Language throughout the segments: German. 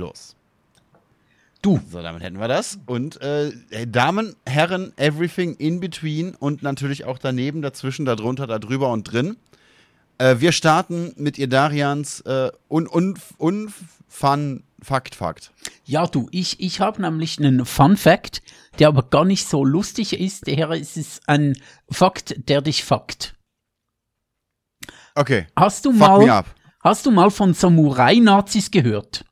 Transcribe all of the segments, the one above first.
los. Du. So, damit hätten wir das. Und äh, Damen, Herren, everything in between und natürlich auch daneben, dazwischen, darunter, darüber und drin. Äh, wir starten mit ihr Darians äh, un, un, un Fun Fakt Fakt. Ja, du, ich, ich habe nämlich einen Fun Fact, der aber gar nicht so lustig ist. Daher ist es ein Fakt, der dich fuckt. Okay. Hast du Fuck mal, hast du mal von Samurai-Nazis gehört?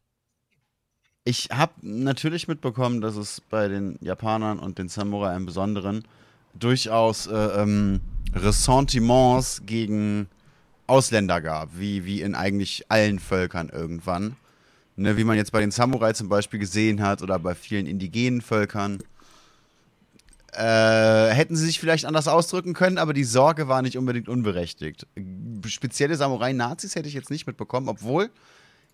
Ich habe natürlich mitbekommen, dass es bei den Japanern und den Samurai im Besonderen durchaus äh, ähm, Ressentiments gegen Ausländer gab, wie, wie in eigentlich allen Völkern irgendwann. Ne, wie man jetzt bei den Samurai zum Beispiel gesehen hat oder bei vielen indigenen Völkern. Äh, hätten sie sich vielleicht anders ausdrücken können, aber die Sorge war nicht unbedingt unberechtigt. Spezielle Samurai-Nazis hätte ich jetzt nicht mitbekommen, obwohl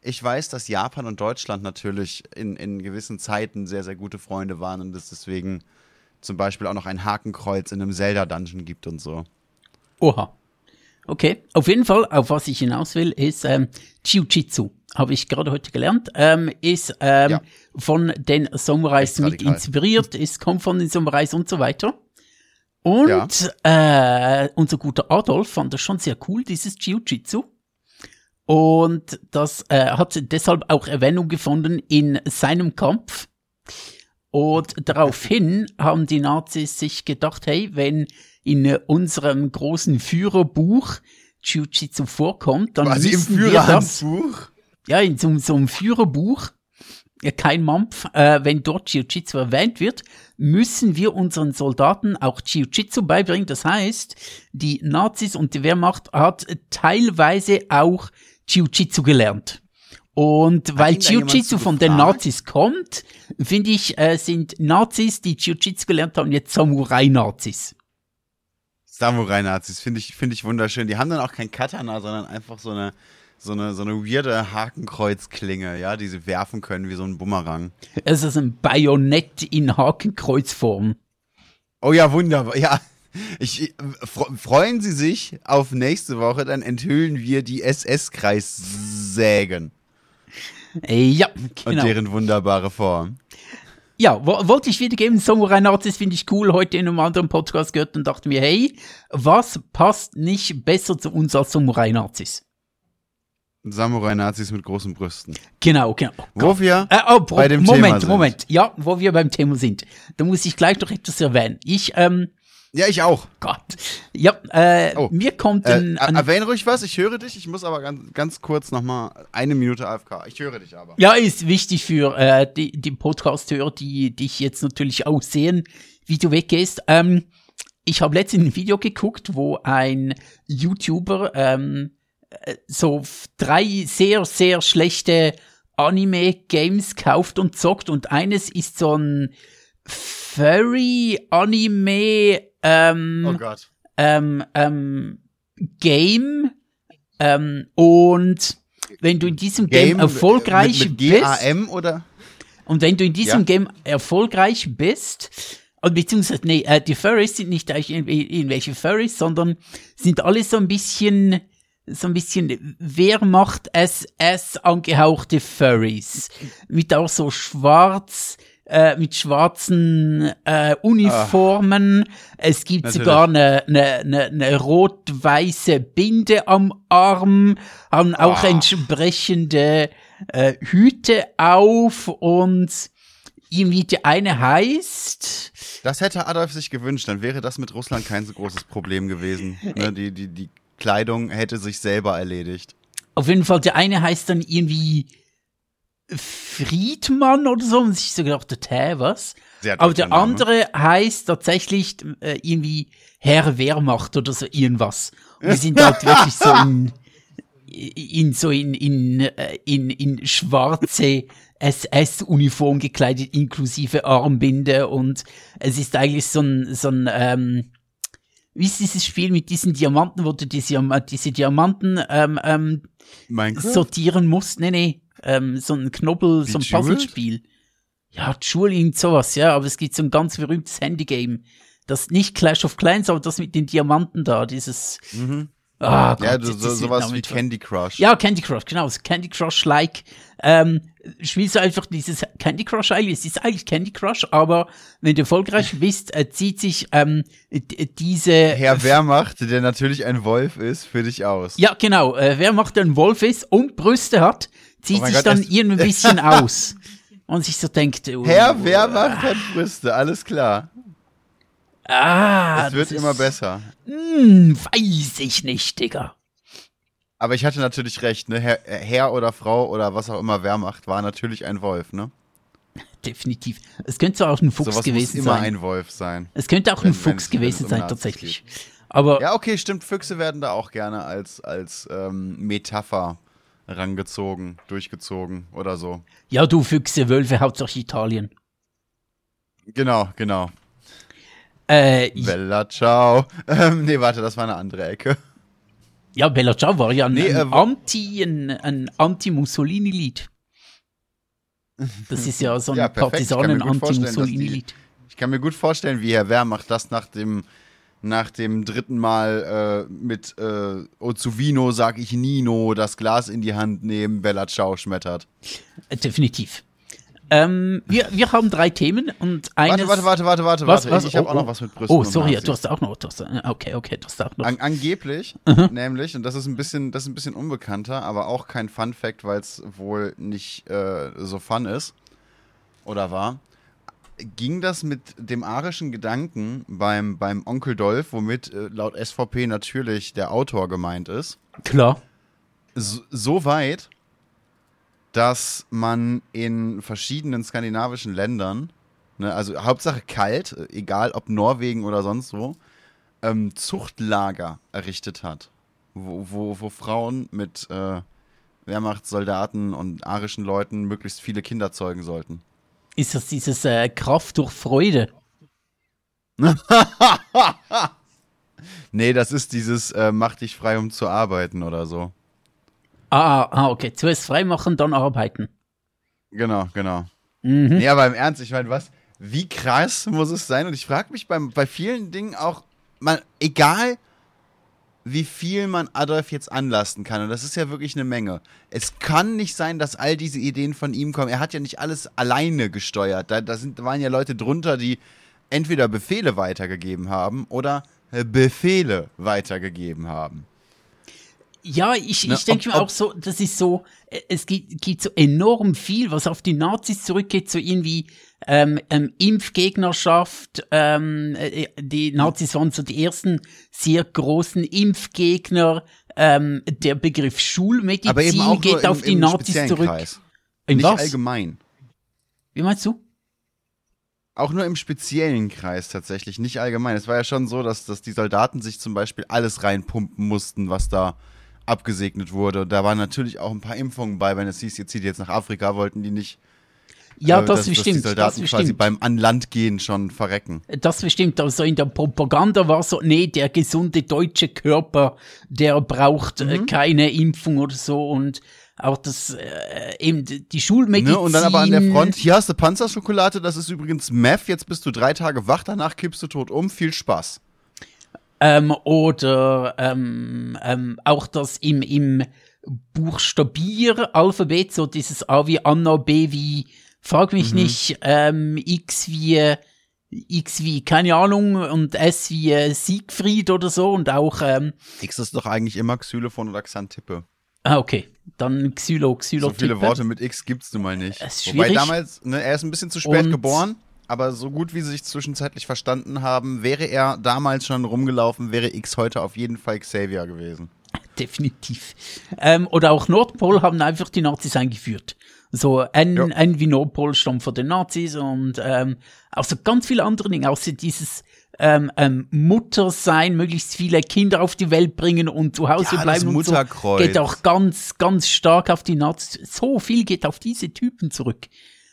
ich weiß, dass Japan und Deutschland natürlich in, in gewissen Zeiten sehr, sehr gute Freunde waren und es deswegen zum Beispiel auch noch ein Hakenkreuz in einem Zelda-Dungeon gibt und so. Oha. Okay, auf jeden Fall, auf was ich hinaus will, ist ähm, Jiu-Jitsu habe ich gerade heute gelernt, ähm, ist ähm, ja. von den Samurais mit inspiriert, ist, kommt von den Samurais und so weiter. Und ja. äh, unser guter Adolf fand das schon sehr cool, dieses Jiu-Jitsu. Und das äh, hat deshalb auch Erwähnung gefunden in seinem Kampf. Und daraufhin haben die Nazis sich gedacht, hey, wenn in unserem großen Führerbuch Jiu-Jitsu vorkommt, dann Quasi müssen im wir das ja, in so, so einem Führerbuch, ja, kein Mampf, äh, wenn dort Jiu-Jitsu erwähnt wird, müssen wir unseren Soldaten auch Jiu-Jitsu beibringen. Das heißt, die Nazis und die Wehrmacht hat teilweise auch Jiu-Jitsu gelernt. Und hat weil Jiu-Jitsu von den Nazis kommt, finde ich, äh, sind Nazis, die Jiu-Jitsu gelernt haben, jetzt Samurai-Nazis. Samurai-Nazis, finde ich, finde ich wunderschön. Die haben dann auch kein Katana, sondern einfach so eine, so eine, so eine weirde Hakenkreuzklinge, ja, die sie werfen können wie so ein Bumerang. Es ist ein Bajonett in Hakenkreuzform. Oh ja, wunderbar. Ja, ich, freuen Sie sich auf nächste Woche, dann enthüllen wir die SS-Kreissägen. Ja, genau. Und deren wunderbare Form. Ja, wollte ich wiedergeben, Samurai Nazis finde ich cool, heute in einem anderen Podcast gehört und dachte mir, hey, was passt nicht besser zu uns als Samurai Nazis? Samurai-Nazis mit großen Brüsten. Genau, genau. Wo wir äh, oh, bei dem Moment, Thema sind. Moment, ja, wo wir beim Thema sind. Da muss ich gleich noch etwas erwähnen. Ich, ähm, ja, ich auch. Gott. Ja, äh, oh. mir kommt ein, äh, Erwähne ruhig was, ich höre dich. Ich muss aber ganz, ganz kurz nochmal eine Minute AFK. Ich höre dich aber. Ja, ist wichtig für äh, die, die Podcast-Hörer, die dich jetzt natürlich auch sehen, wie du weggehst. Ähm, ich habe letztens ein Video geguckt, wo ein YouTuber ähm, so drei sehr, sehr schlechte Anime-Games kauft und zockt und eines ist so ein Furry-Anime ähm, oh Gott. Ähm, ähm, Game ähm, und wenn du in diesem Game, Game erfolgreich mit, mit GAM bist oder? und wenn du in diesem ja. Game erfolgreich bist und beziehungsweise nee, äh, die Furries sind nicht irgendwelche Furries, sondern sind alle so ein bisschen so ein bisschen Wehrmacht SS angehauchte Furries. Mit auch so schwarz, äh, mit schwarzen äh, Uniformen. Ach, es gibt natürlich. sogar eine, eine, eine, rot-weiße Binde am Arm, haben auch Ach. entsprechende äh, Hüte auf und irgendwie die eine heißt. Das hätte Adolf sich gewünscht, dann wäre das mit Russland kein so großes Problem gewesen. Ne, die, die, die Kleidung hätte sich selber erledigt. Auf jeden Fall, der eine heißt dann irgendwie Friedmann oder so. Und ich so gedacht, hä, was? Aber der andere heißt tatsächlich äh, irgendwie Herr Wehrmacht oder so irgendwas. Und die sind halt wirklich so in, in so in, in, äh, in, in schwarze SS-Uniform gekleidet, inklusive Armbinde. Und es ist eigentlich so ein, so ein, ähm, wie ist dieses Spiel mit diesen Diamanten, wo du diese, diese Diamanten ähm, ähm, sortieren musst? Nee, nee, ähm, so ein Knobbel, Wie so ein Puzzlespiel. Ja, Jewel, irgend sowas, ja, aber es gibt so ein ganz berühmtes Handygame. Das nicht Clash of Clans, aber das mit den Diamanten da, dieses. Mhm. Oh Gott, ja, du, so, sowas wie Candy Crush. Ja, Candy Crush, genau. So Candy Crush-like. Ähm, spielst du einfach dieses Candy Crush eigentlich. Es ist eigentlich Candy Crush, aber wenn du erfolgreich bist, äh, zieht sich ähm, diese. Herr Wehrmacht, der natürlich ein Wolf ist, für dich aus. Ja, genau. Äh, wer macht, der ein Wolf ist und Brüste hat, zieht oh sich Gott, dann irgendwie ein bisschen aus. Und sich so denkt. Oh, Herr Wehrmacht hat Brüste, alles klar. Ah. Es wird immer ist, besser. Hm, weiß ich nicht, Digga. Aber ich hatte natürlich recht, ne? Herr, Herr, oder Frau oder was auch immer Wehrmacht war natürlich ein Wolf, ne? Definitiv. Es könnte auch ein Fuchs Sowas gewesen immer sein. ein Wolf sein. Es könnte auch wenn, ein Fuchs gewesen sein, tatsächlich. Aber ja, okay, stimmt. Füchse werden da auch gerne als, als ähm, Metapher rangezogen, durchgezogen oder so. Ja, du Füchse, Wölfe, Hauptsache Italien. Genau, genau. Äh, Bella Ciao. Ähm, nee, warte, das war eine andere Ecke. Ja, Bella Ciao war ja ein, nee, ein äh, Anti, ein, ein Anti-Mussolini-Lied. Das ist ja so ein ja, Partisanen-Anti-Mussolini-Lied. Ich kann mir gut vorstellen, wie Herr Wehrmacht das nach dem, nach dem dritten Mal äh, mit äh, Ozuvino sag ich Nino das Glas in die Hand nehmen, Bella Ciao schmettert. Definitiv. Ähm, wir, wir haben drei Themen und eines. Warte, warte, warte, warte, was, warte. Was? Ich habe oh, auch noch was mit Brüsten. Oh, sorry, du hast auch noch. Du hast, okay, okay, du hast auch noch. An, angeblich, nämlich, und das ist ein bisschen, das ist ein bisschen unbekannter, aber auch kein Fun Fact, weil es wohl nicht äh, so fun ist oder war. Ging das mit dem arischen Gedanken beim, beim Onkel Dolph, womit äh, laut SVP natürlich der Autor gemeint ist? Klar. So, so weit, dass man in verschiedenen skandinavischen Ländern, ne, also Hauptsache kalt, egal ob Norwegen oder sonst wo, ähm, Zuchtlager errichtet hat, wo, wo, wo Frauen mit äh, Wehrmachtssoldaten und arischen Leuten möglichst viele Kinder zeugen sollten. Ist das dieses äh, Kraft durch Freude? nee, das ist dieses äh, Mach dich frei, um zu arbeiten oder so. Ah, ah, ah, okay. Zuerst freimachen, dann arbeiten. Genau, genau. Mhm. Nee, aber im Ernst, ich meine, was, wie krass muss es sein? Und ich frage mich beim, bei vielen Dingen auch, man, egal wie viel man Adolf jetzt anlasten kann, und das ist ja wirklich eine Menge. Es kann nicht sein, dass all diese Ideen von ihm kommen. Er hat ja nicht alles alleine gesteuert. Da, da, sind, da waren ja Leute drunter, die entweder Befehle weitergegeben haben oder Befehle weitergegeben haben. Ja, ich, ich denke mir auch so, das ist so, äh, es gibt, gibt so enorm viel, was auf die Nazis zurückgeht, so irgendwie ähm, ähm, Impfgegnerschaft. Ähm, äh, die Nazis waren so die ersten sehr großen Impfgegner. Ähm, der Begriff Schulmedizin geht auf im, die Nazis zurück. Kreis. In Nicht was? allgemein. Wie meinst du? Auch nur im speziellen Kreis tatsächlich, nicht allgemein. Es war ja schon so, dass, dass die Soldaten sich zum Beispiel alles reinpumpen mussten, was da abgesegnet wurde. Und da waren natürlich auch ein paar Impfungen bei, wenn es hieß, ihr zieht jetzt nach Afrika, wollten die nicht. Ja, äh, das dass, bestimmt. Dass die Soldaten das quasi beim an Land gehen schon verrecken. Das bestimmt. Also in der Propaganda war so, nee, der gesunde deutsche Körper, der braucht äh, mhm. äh, keine Impfung oder so und auch das äh, eben die Schulmedizin. Ne, und dann aber an der Front, hier hast du Panzerschokolade, das ist übrigens Meth, jetzt bist du drei Tage wach, danach kippst du tot um, viel Spaß. Ähm, oder ähm, ähm, auch das im, im Buchstabieralphabet, so dieses A wie Anna, B wie, frag mich mhm. nicht, ähm, X wie, X wie, keine Ahnung, und S wie äh, Siegfried oder so und auch. Ähm, X ist doch eigentlich immer Xylophon oder Xantippe. Ah, okay. Dann Xylo, Xylo. So viele Worte mit X gibt's nun mal nicht. Wobei damals, ne, er ist ein bisschen zu spät und geboren aber so gut wie sie sich zwischenzeitlich verstanden haben, wäre er damals schon rumgelaufen, wäre X heute auf jeden Fall Xavier gewesen. Definitiv. Ähm, oder auch Nordpol haben einfach die Nazis eingeführt. So ein, ja. ein wie Nordpol stammt von den Nazis und ähm, auch so ganz viele andere Dinge, außer dieses ähm, ähm, Mutter sein, möglichst viele Kinder auf die Welt bringen und zu Hause ja, bleiben und so, geht auch ganz, ganz stark auf die Nazis. So viel geht auf diese Typen zurück.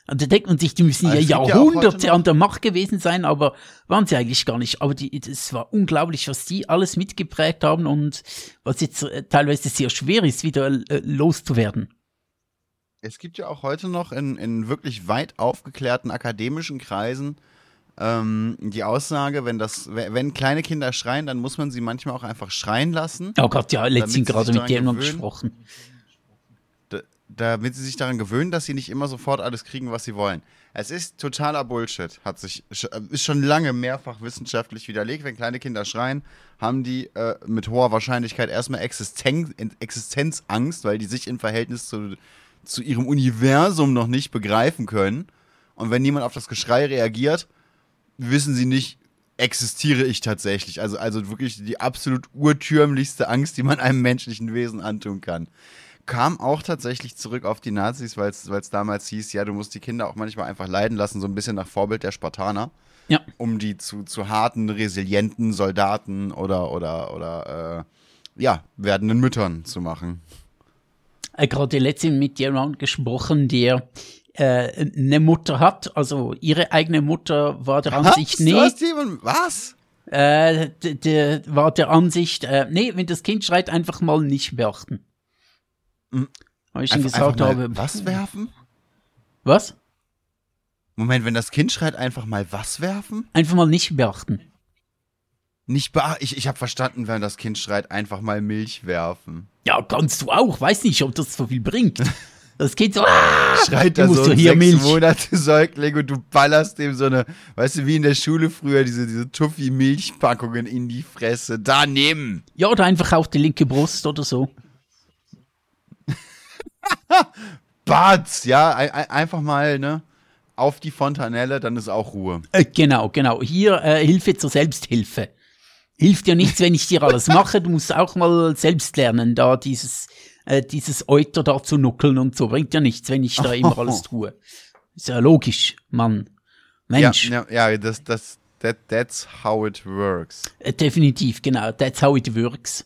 Und da denkt man sich, die müssen ja Jahrhunderte ja an der Macht gewesen sein, aber waren sie eigentlich gar nicht. Aber es war unglaublich, was die alles mitgeprägt haben und was jetzt äh, teilweise sehr schwer ist, wieder äh, loszuwerden. Es gibt ja auch heute noch in, in wirklich weit aufgeklärten akademischen Kreisen ähm, die Aussage, wenn das, wenn kleine Kinder schreien, dann muss man sie manchmal auch einfach schreien lassen. Oh Gott, ja, letztens gerade mit dir noch gesprochen. damit sie sich daran gewöhnen, dass sie nicht immer sofort alles kriegen, was sie wollen. Es ist totaler Bullshit, hat sich ist schon lange mehrfach wissenschaftlich widerlegt. Wenn kleine Kinder schreien, haben die äh, mit hoher Wahrscheinlichkeit erstmal Existenz, Existenzangst, weil die sich im Verhältnis zu, zu ihrem Universum noch nicht begreifen können. Und wenn niemand auf das Geschrei reagiert, wissen sie nicht, existiere ich tatsächlich. Also, also wirklich die absolut urtürmlichste Angst, die man einem menschlichen Wesen antun kann. Kam auch tatsächlich zurück auf die Nazis, weil es damals hieß, ja, du musst die Kinder auch manchmal einfach leiden lassen, so ein bisschen nach Vorbild der Spartaner. Ja. Um die zu, zu harten, resilienten Soldaten oder, oder, oder, äh, ja, werdenden Müttern zu machen. Äh, gerade letztens mit jemandem gesprochen, der äh, eine Mutter hat, also ihre eigene Mutter war der Ansicht, nee. was? Äh, der war der Ansicht, äh, nee, wenn das Kind schreit, einfach mal nicht beachten. Mhm. Weil ich ihm gesagt habe. Was werfen? Was? Moment, wenn das Kind schreit, einfach mal was werfen? Einfach mal nicht beachten. Nicht beachten. Ich, ich habe verstanden, wenn das Kind schreit, einfach mal Milch werfen. Ja, kannst du auch. Weiß nicht, ob das so viel bringt. Das Kind so, ah, schreit da so ein hier sechs Milch. Monate Säugling und du ballerst dem so eine, weißt du, wie in der Schule früher, diese, diese Tuffy-Milchpackungen in die Fresse. Da nehmen. Ja, oder einfach auf die linke Brust oder so. Batz, ja, einfach mal, ne? Auf die Fontanelle, dann ist auch Ruhe. Äh, genau, genau. Hier äh, Hilfe zur Selbsthilfe. Hilft dir nichts, wenn ich dir alles mache. Du musst auch mal selbst lernen, da dieses äh, dieses Euter da zu nuckeln und so. Bringt ja nichts, wenn ich da immer alles tue. Ist ja logisch, Mann. Mensch. Ja, ja, ja das, das, that, that's how it works. Äh, definitiv, genau. That's how it works.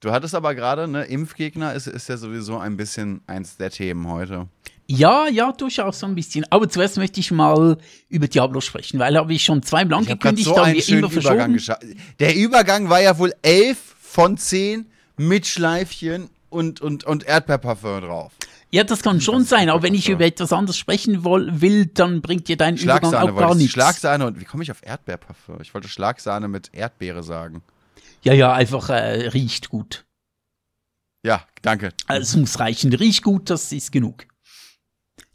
Du hattest aber gerade, ne, Impfgegner ist, ist ja sowieso ein bisschen eins der Themen heute. Ja, ja, durchaus so ein bisschen. Aber zuerst möchte ich mal über Diablo sprechen, weil habe ich schon zweimal angekündigt, so haben wir immer verschoben. Übergang der Übergang war ja wohl elf von zehn mit Schleifchen und, und, und Erdbeerparfüm drauf. Ja, das kann schon sein, aber wenn ich über etwas anderes sprechen will, dann bringt dir dein Übergang auch gar nichts. Schlagsahne und wie komme ich auf Erdbeerparfüm? Ich wollte Schlagsahne mit Erdbeere sagen. Ja, ja, einfach äh, riecht gut. Ja, danke. Also, es muss reichen. Riecht gut, das ist genug.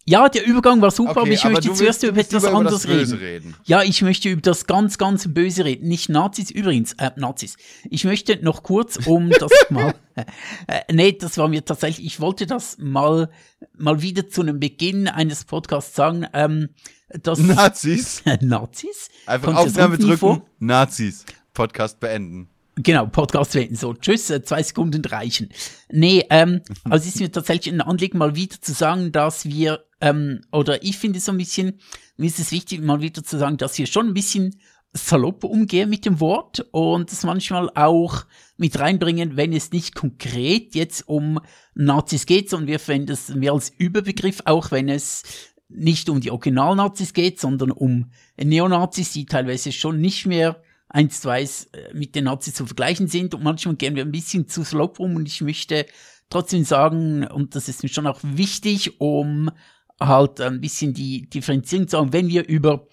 Ja, der Übergang war super, okay, aber ich aber möchte zuerst über etwas anderes reden. reden. Ja, ich möchte über das ganz, ganz Böse reden. Nicht Nazis, übrigens, äh, Nazis. Ich möchte noch kurz, um das mal, äh, nee, das war mir tatsächlich, ich wollte das mal, mal wieder zu einem Beginn eines Podcasts sagen, ähm, dass. Nazis? Nazis? Einfach Aufnahme drücken, vor? Nazis. Podcast beenden. Genau, Podcast beenden. So, tschüss, äh, zwei Sekunden reichen. Nee, ähm, also es ist mir tatsächlich ein Anliegen, mal wieder zu sagen, dass wir ähm, oder ich finde so ein bisschen, mir ist es wichtig, mal wieder zu sagen, dass wir schon ein bisschen salopp umgehen mit dem Wort und es manchmal auch mit reinbringen, wenn es nicht konkret jetzt um Nazis geht, sondern wir verwenden es mehr als Überbegriff, auch wenn es nicht um die Original-Nazis geht, sondern um Neonazis, die teilweise schon nicht mehr eins zu eins äh, mit den Nazis zu vergleichen sind und manchmal gehen wir ein bisschen zu salopp um und ich möchte trotzdem sagen, und das ist mir schon auch wichtig, um halt ein bisschen die Differenzierung zu haben, wenn wir über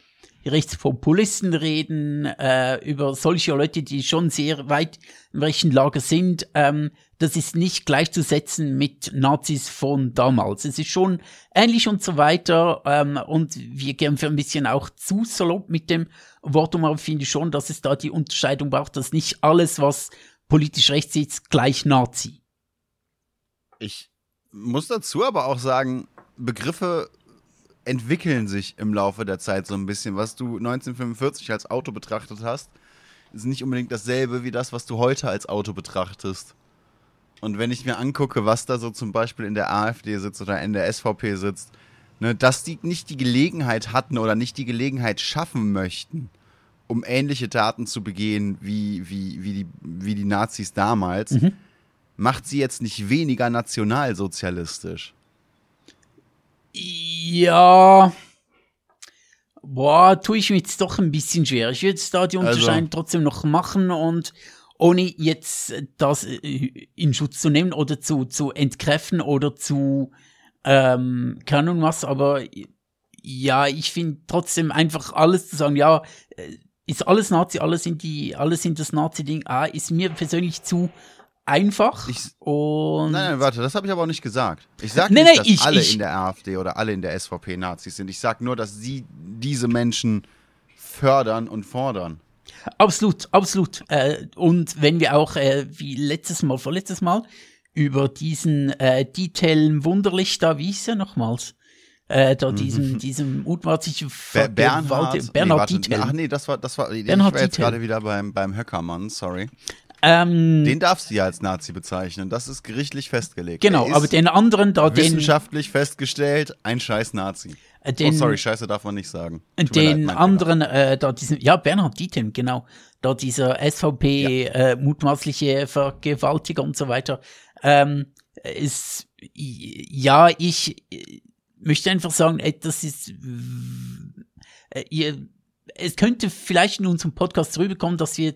Rechtspopulisten reden, äh, über solche Leute, die schon sehr weit im rechten Lager sind, ähm, das ist nicht gleichzusetzen mit Nazis von damals. Es ist schon ähnlich und so weiter. Ähm, und wir gehen für ein bisschen auch zu salopp mit dem Wort um, aber finde schon, dass es da die Unterscheidung braucht, dass nicht alles, was politisch rechts ist, gleich Nazi. Ich muss dazu aber auch sagen, Begriffe entwickeln sich im Laufe der Zeit so ein bisschen. Was du 1945 als Auto betrachtet hast, ist nicht unbedingt dasselbe wie das, was du heute als Auto betrachtest. Und wenn ich mir angucke, was da so zum Beispiel in der AfD sitzt oder in der SVP sitzt, ne, dass die nicht die Gelegenheit hatten oder nicht die Gelegenheit schaffen möchten, um ähnliche Taten zu begehen wie, wie, wie, die, wie die Nazis damals, mhm. macht sie jetzt nicht weniger nationalsozialistisch. Ja. Boah, tue ich mir jetzt doch ein bisschen schwer. Ich würde da die Unterscheidung also. trotzdem noch machen und ohne jetzt das äh, in Schutz zu nehmen oder zu, zu entkräften oder zu, ähm, keine Ahnung was, aber ja, ich finde trotzdem einfach alles zu sagen, ja, äh, ist alles Nazi, alles sind die, alles sind das Nazi-Ding, ah, ist mir persönlich zu einfach. Ich, und nein, nein, warte, das habe ich aber auch nicht gesagt. Ich sage Nee, nicht, nee, dass ich- alle ich- in der AfD oder alle in der SVP Nazis sind. Ich sage nur, dass sie diese Menschen fördern und fordern. Absolut, absolut. Äh, und wenn wir auch, äh, wie letztes Mal, vorletztes Mal, über diesen äh, Detail Wunderlich da, wie hieß er nochmals? Äh, da diesem, diesem mutmaßlichen Ber Bernhard, Bernhard nee, warte, Detail. Ach nee, das war, das war, ich Bernhard war jetzt Dietel. gerade wieder beim, beim Höckermann, sorry. Ähm, Den darfst du ja als Nazi bezeichnen. Das ist gerichtlich festgelegt. genau, aber den anderen da, den, wissenschaftlich festgestellt, ein scheiß Nazi. äh, den, oh, sorry, Scheiße darf man nicht sagen. Tut leid, den mein anderen, äh, da diesen, ja, Bernhard Dietem, genau, da dieser SVP äh, mutmaßliche Vergewaltiger und so weiter, ähm, ist, ja, ich äh, möchte einfach sagen, äh, das ist, äh, ihr, es könnte vielleicht in unserem Podcast rüberkommen, dass wir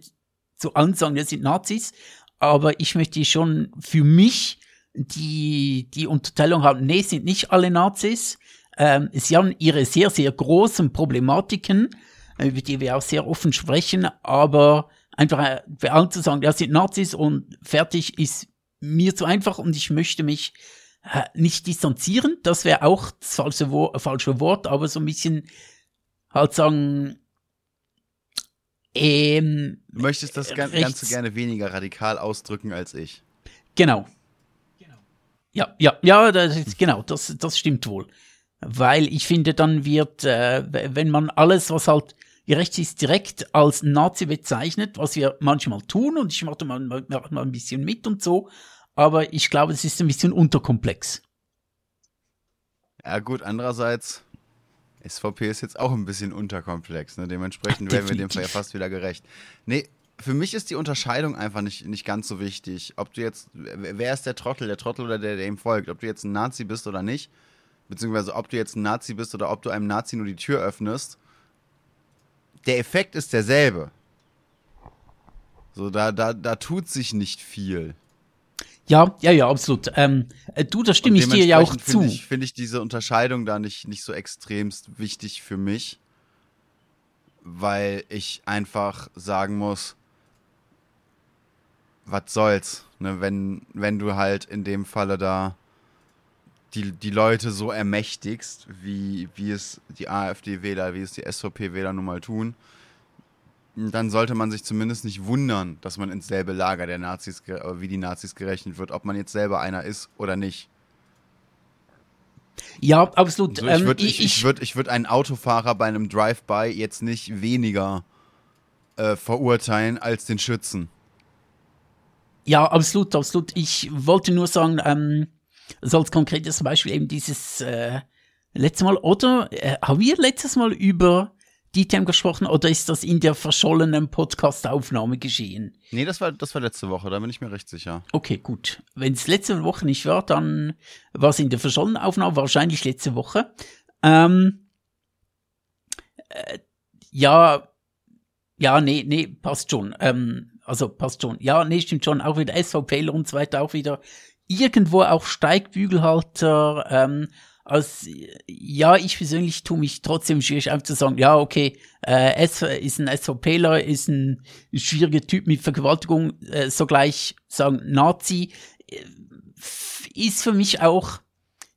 zu allen sagen, wir sind Nazis, aber ich möchte schon für mich die, die Unterteilung haben, nee, sind nicht alle Nazis, ähm, sie haben ihre sehr, sehr großen Problematiken, äh, über die wir auch sehr offen sprechen, aber einfach äh, bei allen zu sagen, ja, sind Nazis und fertig ist mir zu einfach und ich möchte mich äh, nicht distanzieren, das wäre auch das falsche, falsche Wort, aber so ein bisschen halt sagen, ähm, Du möchtest das gan rechts- gerne weniger radikal ausdrücken als ich. Genau. Ja, ja, ja, das ist, genau, das, das stimmt wohl. Weil ich finde, dann wird, äh, wenn man alles, was halt gerecht ist, direkt als Nazi bezeichnet, was wir manchmal tun, und ich mache mal, mal, mal ein bisschen mit und so, aber ich glaube, es ist ein bisschen unterkomplex. Ja gut, andererseits, SVP ist jetzt auch ein bisschen unterkomplex, ne? Dementsprechend werden wir dem Definitiv. ja fast wieder gerecht. Nee, für mich ist die Unterscheidung einfach nicht, nicht ganz so wichtig. Ob du jetzt, wer wer ist der Trottel, der Trottel oder der, der ihm folgt? Ob du jetzt ein Nazi bist oder nicht, beziehungsweise ob du jetzt ein Nazi bist oder ob du einem Nazi nur die Tür öffnest, der Effekt ist derselbe. So, da, da, da tut sich nicht viel. Ja, ja, ja, absolut. Ähm, äh, du, da stimme ich dir ja auch zu. Finde ich, finde ich diese Unterscheidung da nicht, nicht so extremst wichtig für mich, weil ich einfach sagen muss, was soll's, ne, wenn, wenn du halt in dem Falle da die, die Leute so ermächtigst, wie, wie es die AfD-Wähler, wie es die SVP-Wähler nun mal tun, dann sollte man sich zumindest nicht wundern, dass man ins selbe Lager der Nazis, äh, wie die Nazis gerechnet wird, ob man jetzt selber einer ist oder nicht. Ja, absolut. So, ich Ähm, würde ich, ich würd, ich würd einen Autofahrer bei einem Drive-by jetzt nicht weniger äh, verurteilen als den Schützen. Ja, absolut, absolut. Ich wollte nur sagen, ähm, so als konkretes Beispiel eben dieses äh, letzte Mal, oder äh, haben wir letztes Mal über Themen gesprochen oder ist das in der verschollenen Podcast-Aufnahme geschehen? Nee, das war, das war letzte Woche, da bin ich mir recht sicher. Okay, gut. Wenn es letzte Woche nicht war, dann war es in der verschollenen Aufnahme, wahrscheinlich letzte Woche. Ähm, äh, ja, ja, nee, nee, passt schon. Ähm, also passt schon. Ja, nee, stimmt schon. Auch wieder SVPler und so weiter, auch wieder irgendwo auch Steigbügelhalter. Ähm, als, ja, ich persönlich tue mich trotzdem schwierig, einfach zu sagen, ja, okay, äh, es ist ein SVPler, ist ein schwieriger Typ mit Vergewaltigung, äh, sogleich sagen Nazi, äh, ist für mich auch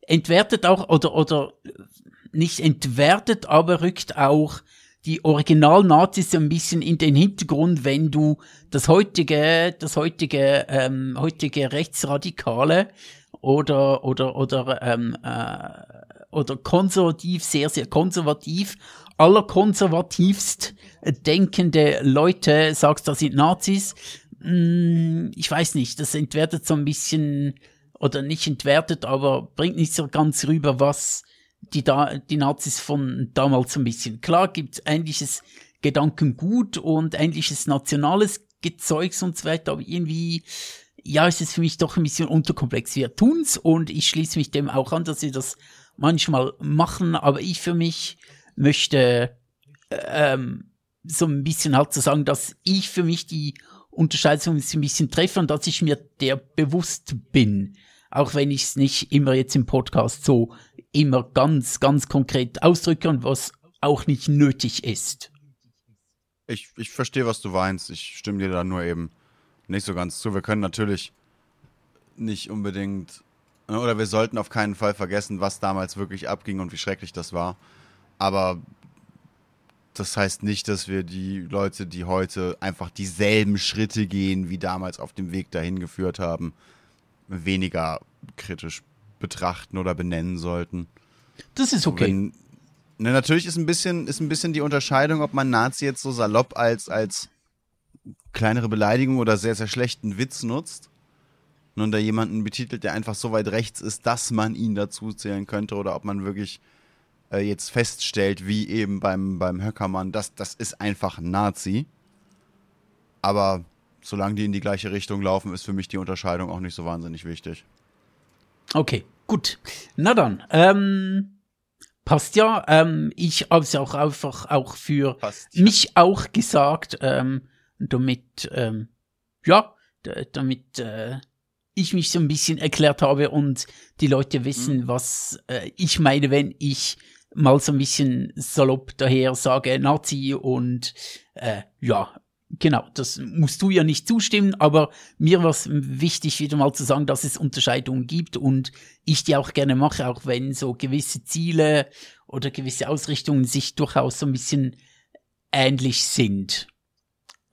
entwertet auch, oder, oder nicht entwertet, aber rückt auch die Original-Nazis so ein bisschen in den Hintergrund, wenn du das heutige, das heutige, ähm, heutige Rechtsradikale oder, oder, oder, ähm, äh, oder konservativ, sehr, sehr konservativ, allerkonservativst denkende Leute sagst, das sind Nazis. Hm, ich weiß nicht, das entwertet so ein bisschen, oder nicht entwertet, aber bringt nicht so ganz rüber, was die, da, die Nazis von damals so ein bisschen. Klar gibt's ähnliches Gedankengut und ähnliches nationales Gezeugs und so weiter, aber irgendwie, ja, ist es für mich doch ein bisschen unterkomplex. Wir tun's und ich schließe mich dem auch an, dass wir das manchmal machen, aber ich für mich möchte ähm, so ein bisschen halt zu sagen, dass ich für mich die Unterscheidung ein bisschen treffe und dass ich mir der bewusst bin. Auch wenn ich es nicht immer jetzt im Podcast so immer ganz, ganz konkret ausdrücke und was auch nicht nötig ist. Ich, ich verstehe, was du meinst. Ich stimme dir da nur eben nicht so ganz zu. Wir können natürlich nicht unbedingt, ne, oder wir sollten auf keinen Fall vergessen, was damals wirklich abging und wie schrecklich das war. Aber das heißt nicht, dass wir die Leute, die heute einfach dieselben Schritte gehen, wie damals auf dem Weg dahin geführt haben, weniger kritisch betrachten oder benennen sollten. Das ist okay. Wenn, ne, natürlich ist ein, bisschen, ist ein bisschen die Unterscheidung, ob man Nazi jetzt so salopp als, als kleinere Beleidigung oder sehr, sehr schlechten Witz nutzt. Und da jemanden betitelt, der einfach so weit rechts ist, dass man ihn dazu zählen könnte, oder ob man wirklich äh, jetzt feststellt, wie eben beim, beim Höckermann, das, das ist einfach ein Nazi. Aber solange die in die gleiche Richtung laufen, ist für mich die Unterscheidung auch nicht so wahnsinnig wichtig. Okay, gut. Na dann, ähm, passt ja. Ähm, ich habe es auch einfach auch für passt, mich auch gesagt, ähm, damit, ähm, ja, damit äh, ich mich so ein bisschen erklärt habe und die Leute wissen, mhm. was äh, ich meine, wenn ich mal so ein bisschen salopp daher sage Nazi und äh, ja, genau, das musst du ja nicht zustimmen, aber mir war es wichtig, wieder mal zu sagen, dass es Unterscheidungen gibt und ich die auch gerne mache, auch wenn so gewisse Ziele oder gewisse Ausrichtungen sich durchaus so ein bisschen ähnlich sind.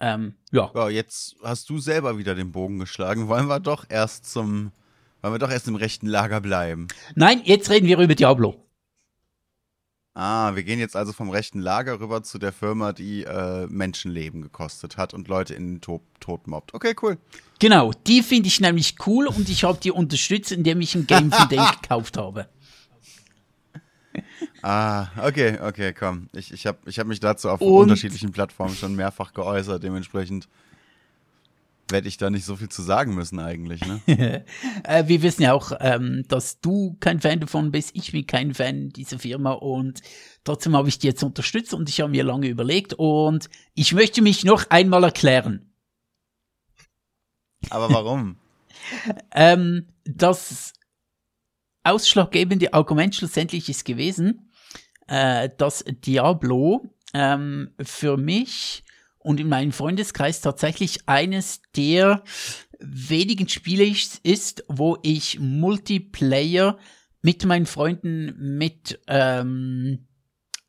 Ähm, ja. ja. Jetzt hast du selber wieder den Bogen geschlagen. Wollen wir doch erst zum, wollen wir doch erst im rechten Lager bleiben? Nein, jetzt reden wir über Diablo. Ah, wir gehen jetzt also vom rechten Lager rüber zu der Firma, die äh, Menschenleben gekostet hat und Leute in den Tod, Tod mobbt. Okay, cool. Genau, die finde ich nämlich cool und ich habe die unterstützt, indem ich ein Game von denen gekauft habe. Ah, okay, okay, komm. Ich, ich habe ich hab mich dazu auf und unterschiedlichen Plattformen schon mehrfach geäußert, dementsprechend werde ich da nicht so viel zu sagen müssen eigentlich. Ne? äh, wir wissen ja auch, ähm, dass du kein Fan davon bist. Ich bin kein Fan dieser Firma und trotzdem habe ich die jetzt unterstützt und ich habe mir lange überlegt und ich möchte mich noch einmal erklären. Aber warum? ähm, das ausschlaggebende Argument schlussendlich ist gewesen, äh, dass Diablo ähm, für mich und in meinem Freundeskreis tatsächlich eines der wenigen Spiele ist, wo ich Multiplayer mit meinen Freunden, mit, ähm,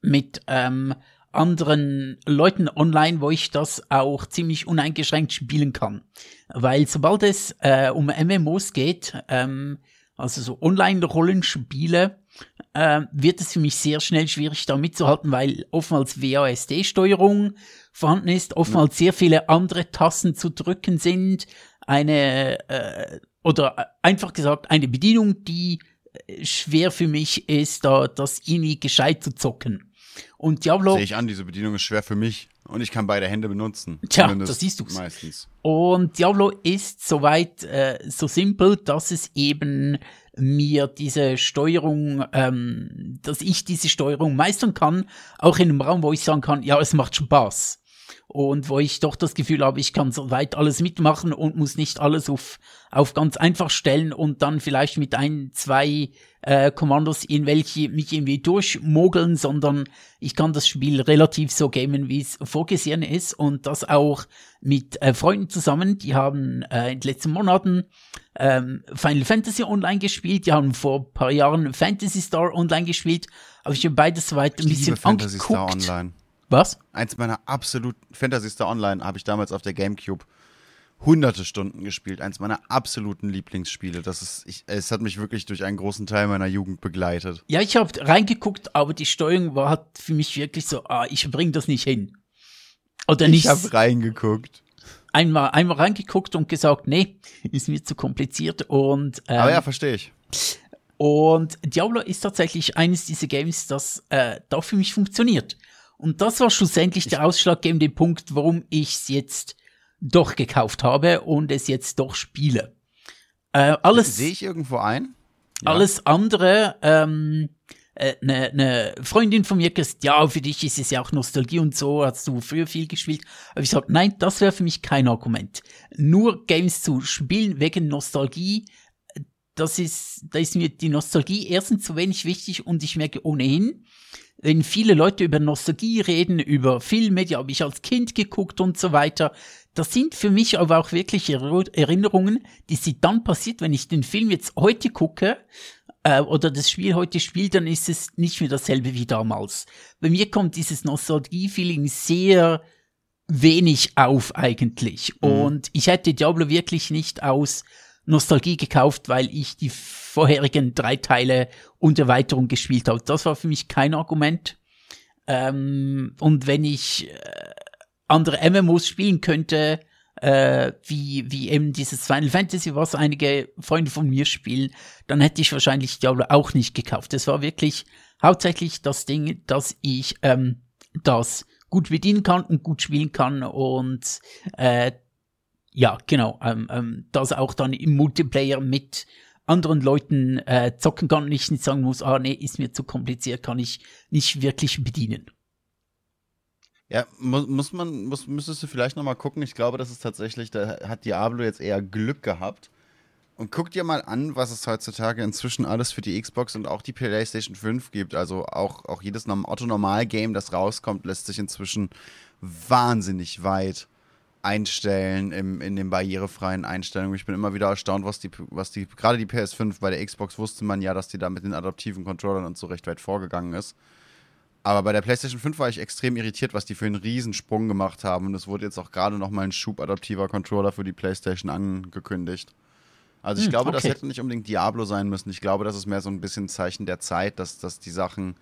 mit ähm, anderen Leuten online, wo ich das auch ziemlich uneingeschränkt spielen kann. Weil sobald es äh, um MMOs geht, ähm, also so Online-Rollenspiele, äh, wird es für mich sehr schnell schwierig da mitzuhalten, weil oftmals WASD-Steuerung vorhanden ist, oftmals sehr viele andere Tasten zu drücken sind, eine äh, oder einfach gesagt eine Bedienung, die äh, schwer für mich ist, da das irgendwie gescheit zu zocken. Und Diablo. Sehe ich an, diese Bedienung ist schwer für mich und ich kann beide Hände benutzen. Tja, das siehst du meistens. Und Diablo ist soweit äh, so simpel, dass es eben mir diese Steuerung, ähm, dass ich diese Steuerung meistern kann, auch in einem Raum, wo ich sagen kann, ja, es macht Spaß und wo ich doch das Gefühl habe, ich kann soweit alles mitmachen und muss nicht alles auf, auf ganz einfach stellen und dann vielleicht mit ein, zwei äh, Kommandos in welche mich irgendwie durchmogeln, sondern ich kann das Spiel relativ so gamen, wie es vorgesehen ist und das auch mit äh, Freunden zusammen. Die haben äh, in den letzten Monaten ähm, Final Fantasy Online gespielt, die haben vor paar Jahren Fantasy Star Online gespielt, aber ich habe beides soweit ein bisschen Fantasy angeguckt. Star Online. Was? Eins meiner absoluten Fantasy Star Online habe ich damals auf der Gamecube hunderte Stunden gespielt. Eins meiner absoluten Lieblingsspiele. Das ist, ich, es hat mich wirklich durch einen großen Teil meiner Jugend begleitet. Ja, ich habe reingeguckt, aber die Steuerung war halt für mich wirklich so, ah, ich bringe das nicht hin. Oder nicht. Ich habe reingeguckt. Einmal, einmal reingeguckt und gesagt, nee, ist mir zu kompliziert und. Ähm, aber ja, verstehe ich. Und Diablo ist tatsächlich eines dieser Games, das äh, da für mich funktioniert. Und das war schlussendlich ich der ausschlaggebende Punkt, warum ich es jetzt doch gekauft habe und es jetzt doch spiele. Äh, alles sehe ich irgendwo ein. Ja. Alles andere, ähm, eine äh, ne Freundin von mir gesagt, ja, für dich ist es ja auch Nostalgie und so, hast du früher viel gespielt. Aber ich sag, nein, das wäre für mich kein Argument. Nur Games zu spielen wegen Nostalgie, das ist, da ist mir die Nostalgie erstens zu wenig wichtig und ich merke ohnehin, wenn viele Leute über Nostalgie reden, über Filme, die habe ich als Kind geguckt und so weiter, das sind für mich aber auch wirklich Erinnerungen, die sind dann passiert, wenn ich den Film jetzt heute gucke äh, oder das Spiel heute spiele, dann ist es nicht mehr dasselbe wie damals. Bei mir kommt dieses Nostalgie-Feeling sehr wenig auf eigentlich. Mhm. Und ich hätte Diablo wirklich nicht aus Nostalgie gekauft, weil ich die vorherigen drei Teile und Erweiterung gespielt habe. Das war für mich kein Argument. Ähm, und wenn ich äh, andere MMOs spielen könnte, äh, wie, wie eben dieses Final Fantasy, was einige Freunde von mir spielen, dann hätte ich wahrscheinlich Diablo auch nicht gekauft. Es war wirklich hauptsächlich das Ding, dass ich ähm, das gut bedienen kann und gut spielen kann und äh, ja, genau, ähm, ähm, das auch dann im Multiplayer mit anderen Leuten äh, zocken kann und ich nicht sagen muss, ah nee, ist mir zu kompliziert, kann ich nicht wirklich bedienen. Ja, muss, muss man, muss, müsstest du vielleicht nochmal gucken. Ich glaube, das ist tatsächlich, da hat Diablo jetzt eher Glück gehabt. Und guck dir mal an, was es heutzutage inzwischen alles für die Xbox und auch die PlayStation 5 gibt. Also auch, auch jedes Otto-Normal-Game, das rauskommt, lässt sich inzwischen wahnsinnig weit einstellen im, in den barrierefreien Einstellungen. Ich bin immer wieder erstaunt, was die, was die, gerade die PS5 bei der Xbox wusste man ja, dass die da mit den adaptiven Controllern und so recht weit vorgegangen ist. Aber bei der PlayStation 5 war ich extrem irritiert, was die für einen Riesensprung gemacht haben. Und es wurde jetzt auch gerade nochmal ein schubadaptiver Controller für die PlayStation angekündigt. Also ich hm, glaube, okay. das hätte nicht unbedingt Diablo sein müssen. Ich glaube, das ist mehr so ein bisschen Zeichen der Zeit, dass, dass die Sachen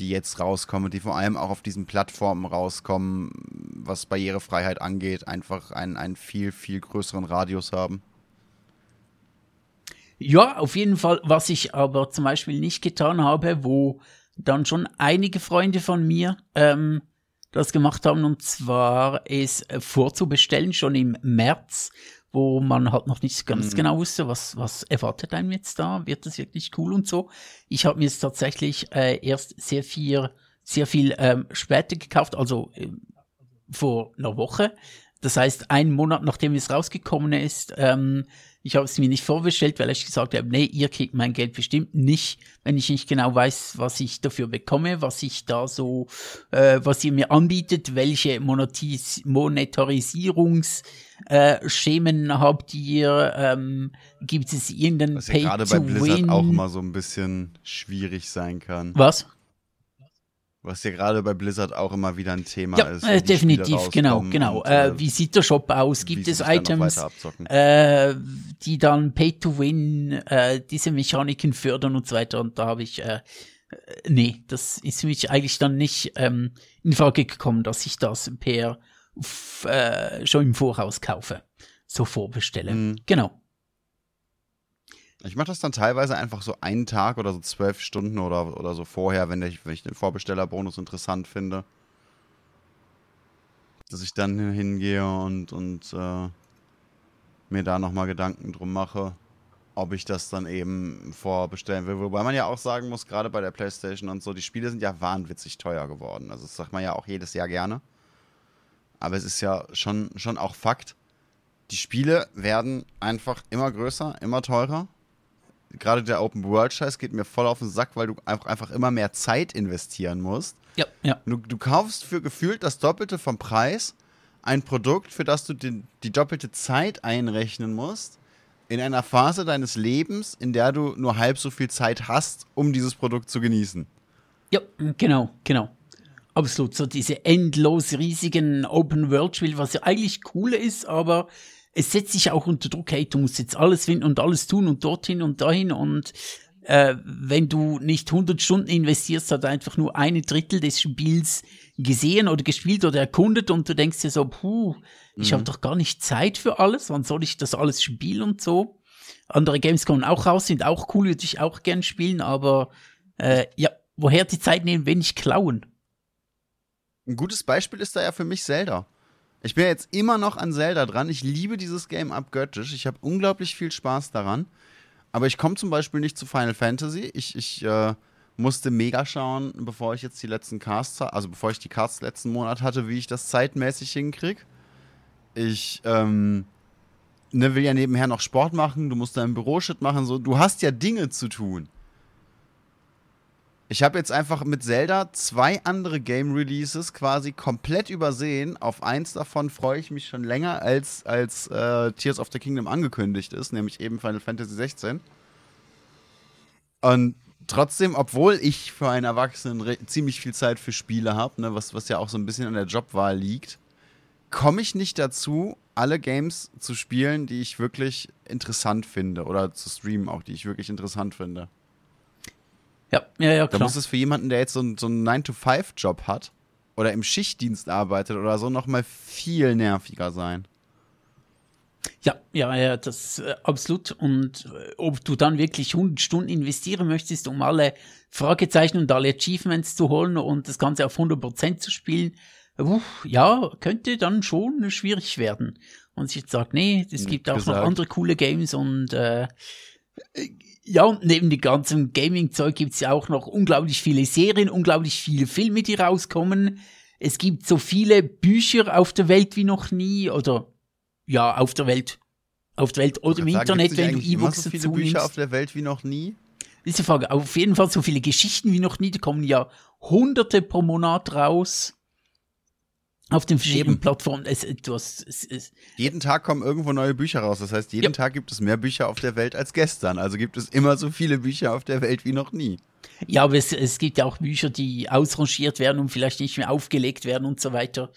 die jetzt rauskommen, die vor allem auch auf diesen Plattformen rauskommen, was Barrierefreiheit angeht, einfach einen, einen viel, viel größeren Radius haben. Ja, auf jeden Fall. Was ich aber zum Beispiel nicht getan habe, wo dann schon einige Freunde von mir ähm, das gemacht haben, und zwar ist vorzubestellen schon im März wo man halt noch nicht ganz mhm. genau wusste, was, was erwartet einem jetzt da, wird das wirklich cool und so. Ich habe mir es tatsächlich äh, erst sehr viel, sehr viel ähm, später gekauft, also äh, vor einer Woche. Das heißt, einen Monat nachdem es rausgekommen ist, ähm, ich habe es mir nicht vorbestellt, weil ich gesagt habe, nee, ihr kriegt mein Geld bestimmt nicht, wenn ich nicht genau weiß, was ich dafür bekomme, was ich da so, äh, was ihr mir anbietet, welche Monetis Monetarisierungsschemen äh, habt ihr, ähm, gibt es irgendeinen Was ja gerade bei Blizzard auch immer so ein bisschen schwierig sein kann. Was? Was ja gerade bei Blizzard auch immer wieder ein Thema ja, ist. Äh, definitiv, genau, genau. Und, äh, wie sieht der Shop aus? Gibt es Items, äh, die dann Pay to Win, äh, diese Mechaniken fördern und so weiter? Und da habe ich, äh, nee, das ist für mich eigentlich dann nicht ähm, in Frage gekommen, dass ich das per äh, schon im Voraus kaufe, so vorbestelle. Mhm. Genau. Ich mache das dann teilweise einfach so einen Tag oder so zwölf Stunden oder, oder so vorher, wenn ich, wenn ich den Vorbestellerbonus interessant finde. Dass ich dann hingehe und, und äh, mir da nochmal Gedanken drum mache, ob ich das dann eben vorbestellen will. Wobei man ja auch sagen muss, gerade bei der Playstation und so, die Spiele sind ja wahnwitzig teuer geworden. Also das sagt man ja auch jedes Jahr gerne. Aber es ist ja schon, schon auch Fakt, die Spiele werden einfach immer größer, immer teurer gerade der Open World Scheiß geht mir voll auf den Sack, weil du einfach, einfach immer mehr Zeit investieren musst. Ja, ja. Du, du kaufst für gefühlt das Doppelte vom Preis ein Produkt, für das du den, die doppelte Zeit einrechnen musst, in einer Phase deines Lebens, in der du nur halb so viel Zeit hast, um dieses Produkt zu genießen. Ja, genau, genau. Absolut. So diese endlos riesigen Open-World-Spiele, was ja eigentlich cool ist, aber es setzt sich auch unter Druck, hey, du musst jetzt alles finden und alles tun und dorthin und dahin und äh, wenn du nicht 100 Stunden investierst, hat einfach nur eine Drittel des Spiels gesehen oder gespielt oder erkundet und du denkst dir so, puh, ich mhm. habe doch gar nicht Zeit für alles, wann soll ich das alles spielen und so. Andere Games kommen auch raus, sind auch cool, würde ich auch gern spielen, aber äh, ja, woher die Zeit nehmen, wenn nicht klauen? Ein gutes Beispiel ist da ja für mich Zelda. Ich bin jetzt immer noch an Zelda dran. Ich liebe dieses Game abgöttisch. Ich habe unglaublich viel Spaß daran. Aber ich komme zum Beispiel nicht zu Final Fantasy. Ich, ich äh, musste mega schauen, bevor ich jetzt die letzten Casts, also bevor ich die Casts letzten Monat hatte, wie ich das zeitmäßig hinkriege. Ich ähm, ne, will ja nebenher noch Sport machen, du musst deinen Büroshit machen, so, du hast ja Dinge zu tun. Ich habe jetzt einfach mit Zelda zwei andere Game Releases quasi komplett übersehen. Auf eins davon freue ich mich schon länger, als, als äh, Tears of the Kingdom angekündigt ist, nämlich eben Final Fantasy 16. Und trotzdem, obwohl ich für einen Erwachsenen ziemlich viel Zeit für Spiele habe, ne, was, was ja auch so ein bisschen an der Jobwahl liegt, komme ich nicht dazu, alle Games zu spielen, die ich wirklich interessant finde oder zu streamen auch, die ich wirklich interessant finde. Ja, ja, ja, klar. Da muss es für jemanden, der jetzt so, so einen 9-to-5-Job hat oder im Schichtdienst arbeitet oder so, nochmal viel nerviger sein. Ja, ja, ja, das äh, absolut. Und äh, ob du dann wirklich 100 Stunden investieren möchtest, um alle Fragezeichen und alle Achievements zu holen und das Ganze auf 100% zu spielen, uh, ja, könnte dann schon schwierig werden. Und sich jetzt sagt, nee, es gibt auch gesagt. noch andere coole Games und äh, ja, und neben dem ganzen Gaming-Zeug gibt es ja auch noch unglaublich viele Serien, unglaublich viele Filme, die rauskommen. Es gibt so viele Bücher auf der Welt wie noch nie, oder ja, auf der Welt. Auf der Welt oder im sagen, Internet, wenn du E-Books so viele dazu Bücher auf der Welt wie noch nie? Diese Frage, auf jeden Fall so viele Geschichten wie noch nie, da kommen ja hunderte pro Monat raus auf den verschiedenen Eben. Plattformen. Es, du hast, es, es, jeden Tag kommen irgendwo neue Bücher raus. Das heißt, jeden ja. Tag gibt es mehr Bücher auf der Welt als gestern. Also gibt es immer so viele Bücher auf der Welt wie noch nie. Ja, aber es, es gibt ja auch Bücher, die ausrangiert werden und vielleicht nicht mehr aufgelegt werden und so weiter.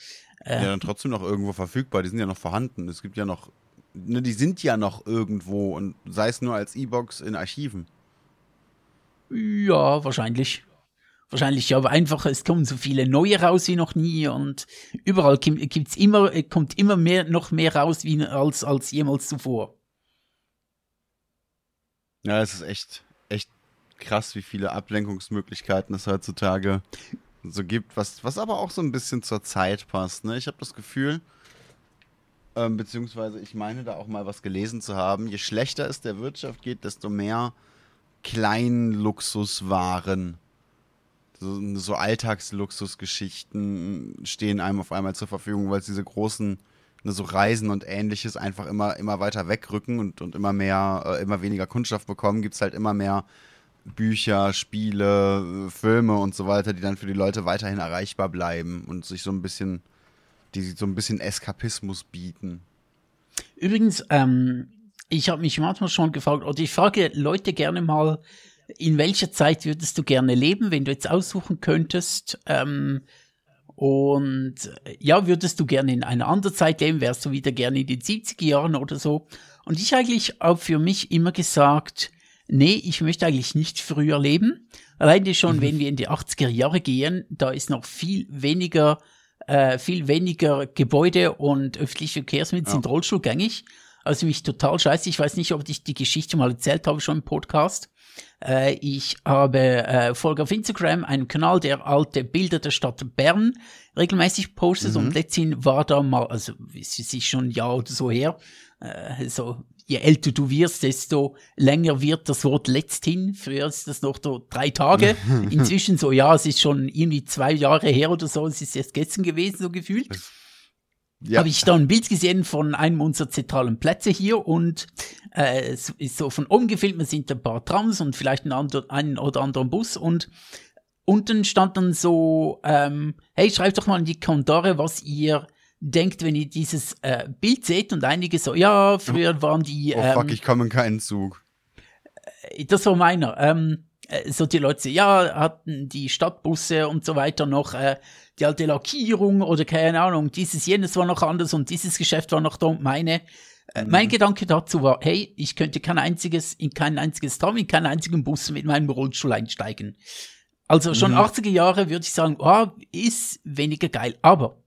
Äh, ja, dann trotzdem noch irgendwo verfügbar. Die sind ja noch vorhanden. Es gibt ja noch, ne, die sind ja noch irgendwo und sei es nur als E-Box in Archiven. Ja, wahrscheinlich. Wahrscheinlich aber einfach, es kommen so viele neue raus wie noch nie und überall gibt's immer, kommt immer mehr, noch mehr raus wie, als, als jemals zuvor. Ja, es ist echt, echt krass, wie viele Ablenkungsmöglichkeiten es heutzutage so gibt, was, was aber auch so ein bisschen zur Zeit passt. Ne? Ich habe das Gefühl, ähm, beziehungsweise ich meine da auch mal was gelesen zu haben, je schlechter es der Wirtschaft geht, desto mehr Kleinluxuswaren so, so Alltagsluxusgeschichten stehen einem auf einmal zur Verfügung, weil es diese großen, ne, so Reisen und ähnliches einfach immer, immer weiter wegrücken und, und immer mehr, äh, immer weniger Kundschaft bekommen, gibt es halt immer mehr Bücher, Spiele, Filme und so weiter, die dann für die Leute weiterhin erreichbar bleiben und sich so ein bisschen, die so ein bisschen Eskapismus bieten. Übrigens, ähm, ich habe mich manchmal schon gefragt, oder ich frage Leute gerne mal, in welcher Zeit würdest du gerne leben, wenn du jetzt aussuchen könntest? Ähm, und ja, würdest du gerne in einer anderen Zeit leben? Wärst du wieder gerne in den 70er Jahren oder so? Und ich eigentlich auch für mich immer gesagt, nee, ich möchte eigentlich nicht früher leben. Alleine schon, mhm. wenn wir in die 80er Jahre gehen, da ist noch viel weniger, äh, viel weniger Gebäude und öffentliche Verkehrsmittel ja. sind rollstuhlgängig. Also mich total scheiße. Ich weiß nicht, ob ich die Geschichte mal erzählt habe schon im Podcast. Äh, ich habe äh, folge auf Instagram einen Kanal, der alte Bilder der Stadt Bern regelmäßig postet mhm. und letztens war da mal, also es ist schon ein Jahr oder so her, äh, so je älter du wirst, desto länger wird das Wort letzthin. Früher ist das noch so drei Tage. Inzwischen so, ja, es ist schon irgendwie zwei Jahre her oder so. Es ist erst gestern gewesen, so gefühlt. Ja. Habe ich da ein Bild gesehen von einem unserer zentralen Plätze hier und äh, es ist so von oben gefilmt, man sind ein paar Trams und vielleicht ein, ander, einen oder anderen Bus und unten stand dann so, ähm, hey, schreibt doch mal in die Kommentare, was ihr denkt, wenn ihr dieses äh, Bild seht und einige so, ja, früher waren die. Ähm, oh fuck, ähm, ich komme in keinen Zug. Äh, das war meiner. Ähm, äh, so die Leute, ja, hatten die Stadtbusse und so weiter noch äh, die alte Lackierung oder keine Ahnung, dieses, jenes war noch anders und dieses Geschäft war noch da und meine. Äh, mhm. Mein Gedanke dazu war, hey, ich könnte kein einziges, in kein einziges Tram, in keinen einzigen Bus mit meinem Rollstuhl einsteigen. Also schon mhm. 80er Jahre würde ich sagen, oh, ist weniger geil. Aber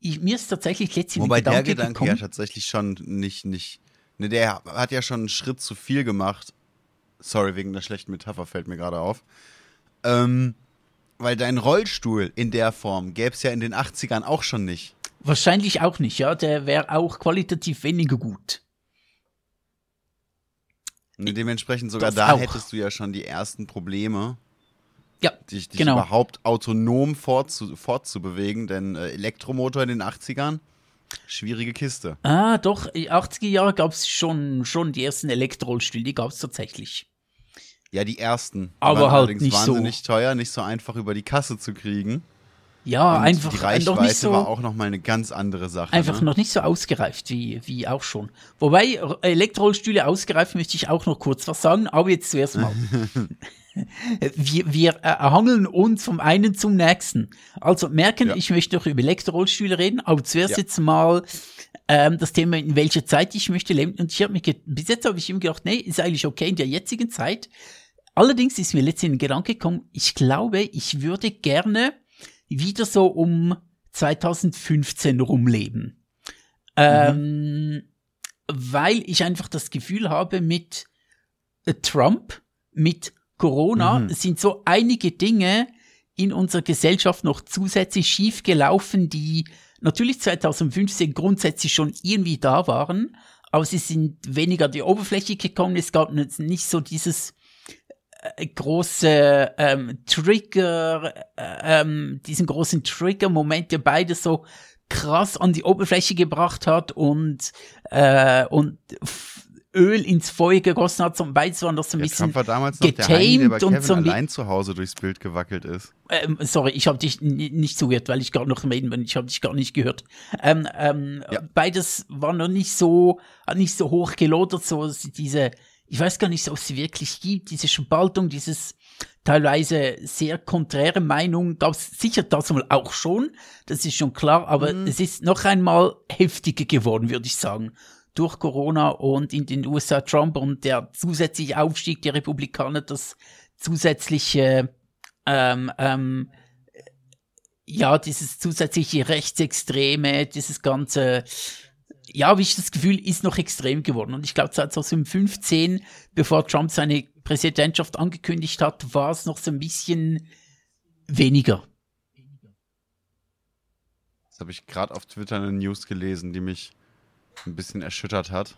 ich, mir ist tatsächlich letztlich Wobei Gedanke der Gedanke gekommen, ja tatsächlich schon nicht, nicht, ne, der hat ja schon einen Schritt zu viel gemacht. Sorry, wegen der schlechten Metapher fällt mir gerade auf. Ähm, weil dein Rollstuhl in der Form gäbe es ja in den 80ern auch schon nicht. Wahrscheinlich auch nicht, ja. Der wäre auch qualitativ weniger gut. Und dementsprechend sogar das da auch. hättest du ja schon die ersten Probleme. Ja, dich, dich genau. überhaupt autonom fortzu, fortzubewegen, denn äh, Elektromotor in den 80ern, Schwierige Kiste. Ah, doch, 80er Jahre gab es schon, schon die ersten Elektrorollstühle, die gab es tatsächlich. Ja, die ersten. Aber halt nicht wahnsinnig so. teuer, nicht so einfach über die Kasse zu kriegen. Ja, Und einfach die noch Reichweite nicht so, war auch noch mal eine ganz andere Sache. einfach ne? noch nicht so ausgereift wie, wie auch schon. Wobei Elektrorollstühle ausgereift möchte ich auch noch kurz was sagen, aber jetzt zuerst mal. wir wir äh, hangeln uns vom einen zum nächsten. Also merken, Ja. ich möchte noch über Elektrorollstühle reden, aber zuerst Ja. jetzt mal ähm, das Thema, in welcher Zeit ich möchte leben. Und ich habe mich, bis jetzt habe ich ihm gedacht, nee, ist eigentlich okay in der jetzigen Zeit. Allerdings ist mir letztens in den Gedanke gekommen, ich glaube, ich würde gerne wieder so um 2015 rumleben. Ähm, weil ich einfach das Gefühl habe, mit äh, Trump, mit Corona Mhm. sind so einige Dinge in unserer Gesellschaft noch zusätzlich schief gelaufen, die natürlich 2015 grundsätzlich schon irgendwie da waren, aber sie sind weniger an die Oberfläche gekommen. Es gab nicht so dieses große ähm, Trigger, äh, ähm, diesen großen Trigger-Moment, der beide so krass an die Oberfläche gebracht hat und, äh, und Öl ins Feuer gegossen hat, zum beides waren das so ein Ja, bisschen damals noch der Heini, der getamed und so allein zu Hause durchs Bild gewackelt ist. ähm, sorry, ich habe dich nicht zugehört, weil ich gerade noch reden bin. Ich habe dich gar nicht gehört. Ähm, ähm, Ja. Beides war noch nicht so, hat nicht so hoch gelodert, so diese, ich weiß gar nicht, ob es sie wirklich gibt, diese Spaltung, dieses teilweise sehr konträre Meinung es sicher das mal auch schon, das ist schon klar, aber Mhm. es ist noch einmal heftiger geworden, würde ich sagen. Durch Corona und in den USA Trump und der zusätzliche Aufstieg der Republikaner, das zusätzliche ähm, ähm, ja, dieses zusätzliche Rechtsextreme, dieses ganze, ja, habe ich das Gefühl, ist noch extrem geworden. Und ich glaube, 2015, bevor Trump seine Präsidentschaft angekündigt hat, war es noch so ein bisschen weniger. Das habe ich gerade auf Twitter eine News gelesen, die mich ein bisschen erschüttert hat.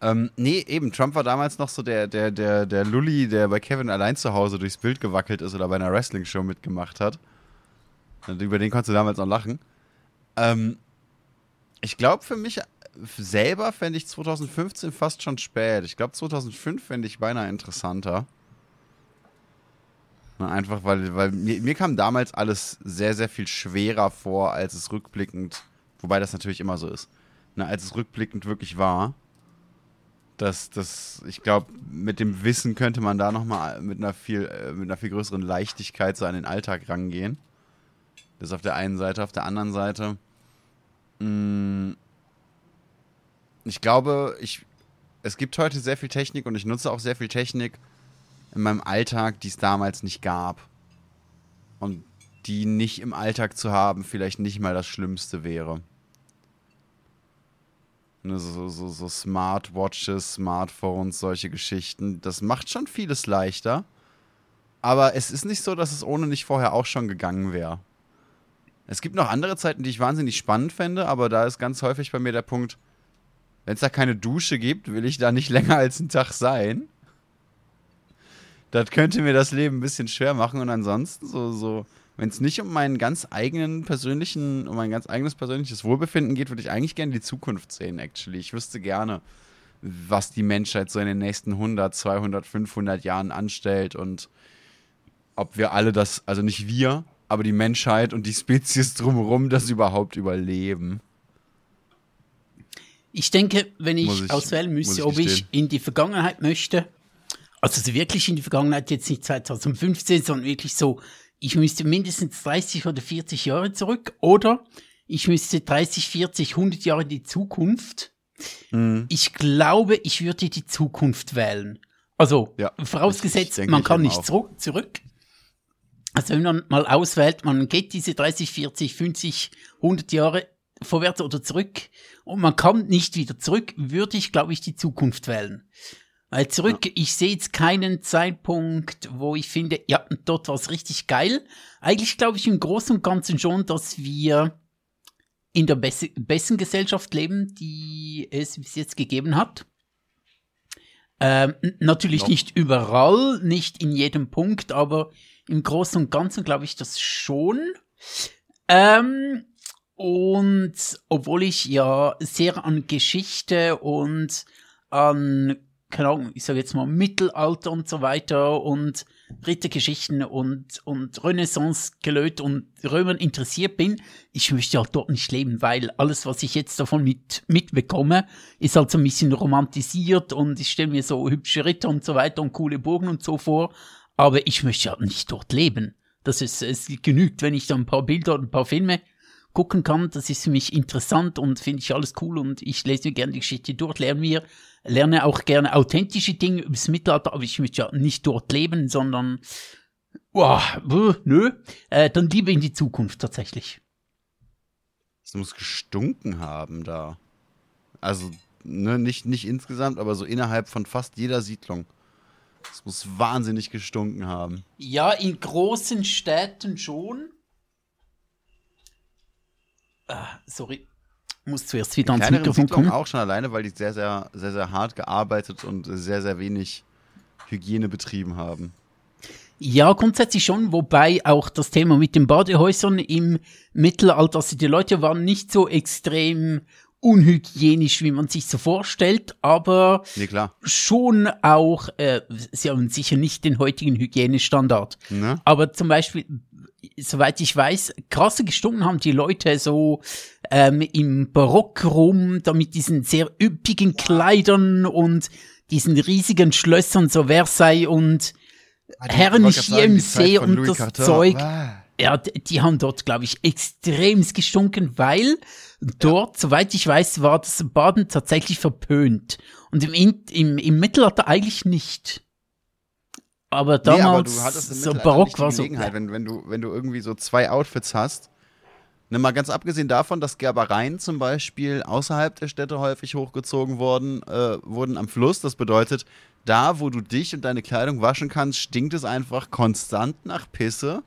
Ähm, nee, eben, Trump war damals noch so der, der, der, der Lulli, der bei Kevin allein zu Hause durchs Bild gewackelt ist oder bei einer Wrestling-Show mitgemacht hat. Und über den konntest du damals auch lachen. Ähm, ich glaube, für mich selber fände ich 2015 fast schon spät. Ich glaube, 2005 fände ich beinahe interessanter. Einfach weil, weil mir, mir kam damals alles sehr, sehr viel schwerer vor, als es rückblickend, wobei das natürlich immer so ist, na, als es rückblickend wirklich war. Das, das, ich glaube, mit dem Wissen könnte man da nochmal mit einer viel, äh, mit einer viel größeren Leichtigkeit so an den Alltag rangehen. Das auf der einen Seite, auf der anderen Seite. Mh, ich glaube, ich, es gibt heute sehr viel Technik und ich nutze auch sehr viel Technik in meinem Alltag, die es damals nicht gab. Und die nicht im Alltag zu haben, vielleicht nicht mal das Schlimmste wäre. Ne, so, so, so Smartwatches, Smartphones, solche Geschichten. Das macht schon vieles leichter. Aber es ist nicht so, dass es ohne nicht vorher auch schon gegangen wäre. Es gibt noch andere Zeiten, die ich wahnsinnig spannend fände, aber da ist ganz häufig bei mir der Punkt, wenn es da keine Dusche gibt, will ich da nicht länger als einen Tag sein. Das könnte mir das Leben ein bisschen schwer machen und ansonsten so, so, wenn es nicht um meinen ganz eigenen persönlichen, um mein ganz eigenes persönliches Wohlbefinden geht, würde ich eigentlich gerne die Zukunft sehen, actually. Ich wüsste gerne, was die Menschheit so in den nächsten 100, 200, 500 Jahren anstellt und ob wir alle das, also nicht wir, aber die Menschheit und die Spezies drumherum das überhaupt überleben. Ich denke, wenn ich, ich- auswählen müsste, ich ob ich in die Vergangenheit möchte, also so wirklich in die Vergangenheit, jetzt nicht 2015, sondern wirklich so, ich müsste mindestens 30 oder 40 Jahre zurück oder ich müsste 30, 40, 100 Jahre in die Zukunft. Mhm. Ich glaube, ich würde die Zukunft wählen. Also, Ja, vorausgesetzt, man kann nicht zurück, zurück. Also wenn man mal auswählt, man geht diese 30, 40, 50, 100 Jahre vorwärts oder zurück und man kommt nicht wieder zurück, würde ich, glaube ich, die Zukunft wählen. Weil zurück, ich sehe jetzt keinen Zeitpunkt, wo ich finde, ja, dort war es richtig geil. Eigentlich glaube ich im Großen und Ganzen schon, dass wir in der besse, besten Gesellschaft leben, die es bis jetzt gegeben hat. Ähm, natürlich Noch. nicht überall, nicht in jedem Punkt, aber im Großen und Ganzen glaube ich das schon. Ähm, Und obwohl ich ja sehr an Geschichte und an, keine Ahnung, ich sage jetzt mal Mittelalter und so weiter und Rittergeschichten und, und Renaissance gelöt und Römern interessiert bin, ich möchte halt dort nicht leben, weil alles, was ich jetzt davon mit, mitbekomme, ist halt so ein bisschen romantisiert und ich stelle mir so hübsche Ritter und so weiter und coole Burgen und so vor, aber ich möchte halt nicht dort leben. Das ist, es genügt, wenn ich da ein paar Bilder und ein paar Filme gucken kann. Das ist für mich interessant und finde ich alles cool und ich lese mir gerne die Geschichte durch, lerne mir, lerne auch gerne authentische Dinge übers Mittelalter, aber ich möchte ja nicht dort leben, sondern, boah, nö, äh, dann lieber in die Zukunft tatsächlich. Es muss gestunken haben da. Also, ne, nicht, nicht insgesamt, aber so innerhalb von fast jeder Siedlung. Es muss wahnsinnig gestunken haben. Ja, in großen Städten schon. Ah, sorry. Muss zuerst wieder ans Mikrofon kommen. auch schon alleine, weil die sehr, sehr, sehr, sehr hart gearbeitet und sehr, sehr wenig Hygiene betrieben haben. Ja, grundsätzlich schon, wobei auch das Thema mit den Badehäusern im Mittelalter, also die Leute waren nicht so extrem unhygienisch, wie man sich so vorstellt, aber nee, schon auch, äh, sie haben sicher nicht den heutigen Hygienestandard. Ne? Aber zum Beispiel, soweit ich weiß, krasse gestunken haben die Leute so ähm, im Barock rum, da mit diesen sehr üppigen Kleidern und diesen riesigen Schlössern, so Versailles und ah, Herren hier im See und das Carton. Zeug. Ah. Ja, die haben dort, glaube ich, extrem gestunken, weil dort, ja. soweit ich weiß, war das Baden tatsächlich verpönt. Und im, im, im Mittelalter eigentlich nicht. Aber damals, nee, aber so barock war so. Wenn, wenn, du, wenn du irgendwie so zwei Outfits hast, ne, mal ganz abgesehen davon, dass Gerbereien zum Beispiel außerhalb der Städte häufig hochgezogen wurden, äh, wurden am Fluss. Das bedeutet, da, wo du dich und deine Kleidung waschen kannst, stinkt es einfach konstant nach Pisse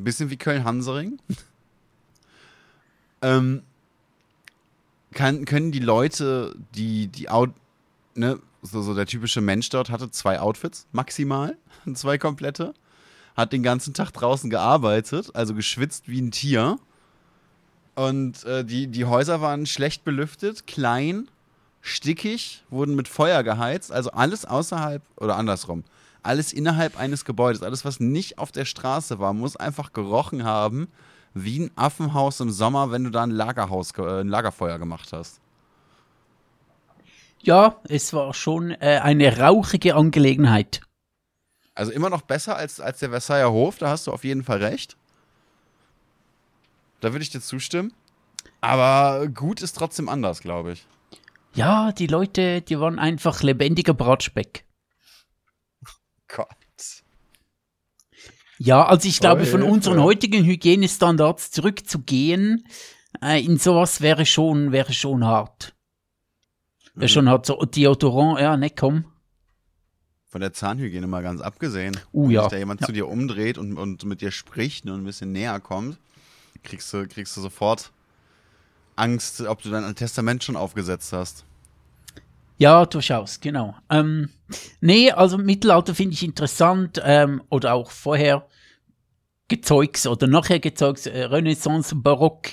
ein bisschen wie Köln-Hansering. ähm, kann, können die Leute, die, die Out, ne, so, so der typische Mensch dort hatte zwei Outfits, maximal, zwei komplette, hat den ganzen Tag draußen gearbeitet, also geschwitzt wie ein Tier. Und äh, die, die Häuser waren schlecht belüftet, klein, stickig, wurden mit Feuer geheizt, also alles außerhalb oder andersrum alles innerhalb eines Gebäudes, alles, was nicht auf der Straße war, muss einfach gerochen haben wie ein Affenhaus im Sommer, wenn du da ein Lagerhaus, äh, ein Lagerfeuer gemacht hast. Ja, es war schon äh, eine rauchige Angelegenheit. Also immer noch besser als, als der Versailler Hof, da hast du auf jeden Fall recht. Da würde ich dir zustimmen. Aber gut ist trotzdem anders, glaube ich. Ja, die Leute, die waren einfach lebendiger Bratspeck. Gott. Ja, also ich glaube, von unseren heutigen Hygienestandards zurückzugehen äh, in sowas wäre schon, wäre schon hart. Wäre mhm. schon hart. So Deodorant, ja, ne, komm. Von der Zahnhygiene mal ganz abgesehen. Uh, ja. Wenn sich da jemand ja. zu dir umdreht und, und mit dir spricht und ein bisschen näher kommt, kriegst du, kriegst du sofort Angst, ob du dein Testament schon aufgesetzt hast. Ja, durchaus, genau. Ähm, nee, also Mittelalter finde ich interessant ähm, oder auch vorher Gezeugs oder nachher Gezeugs, äh, Renaissance, Barock,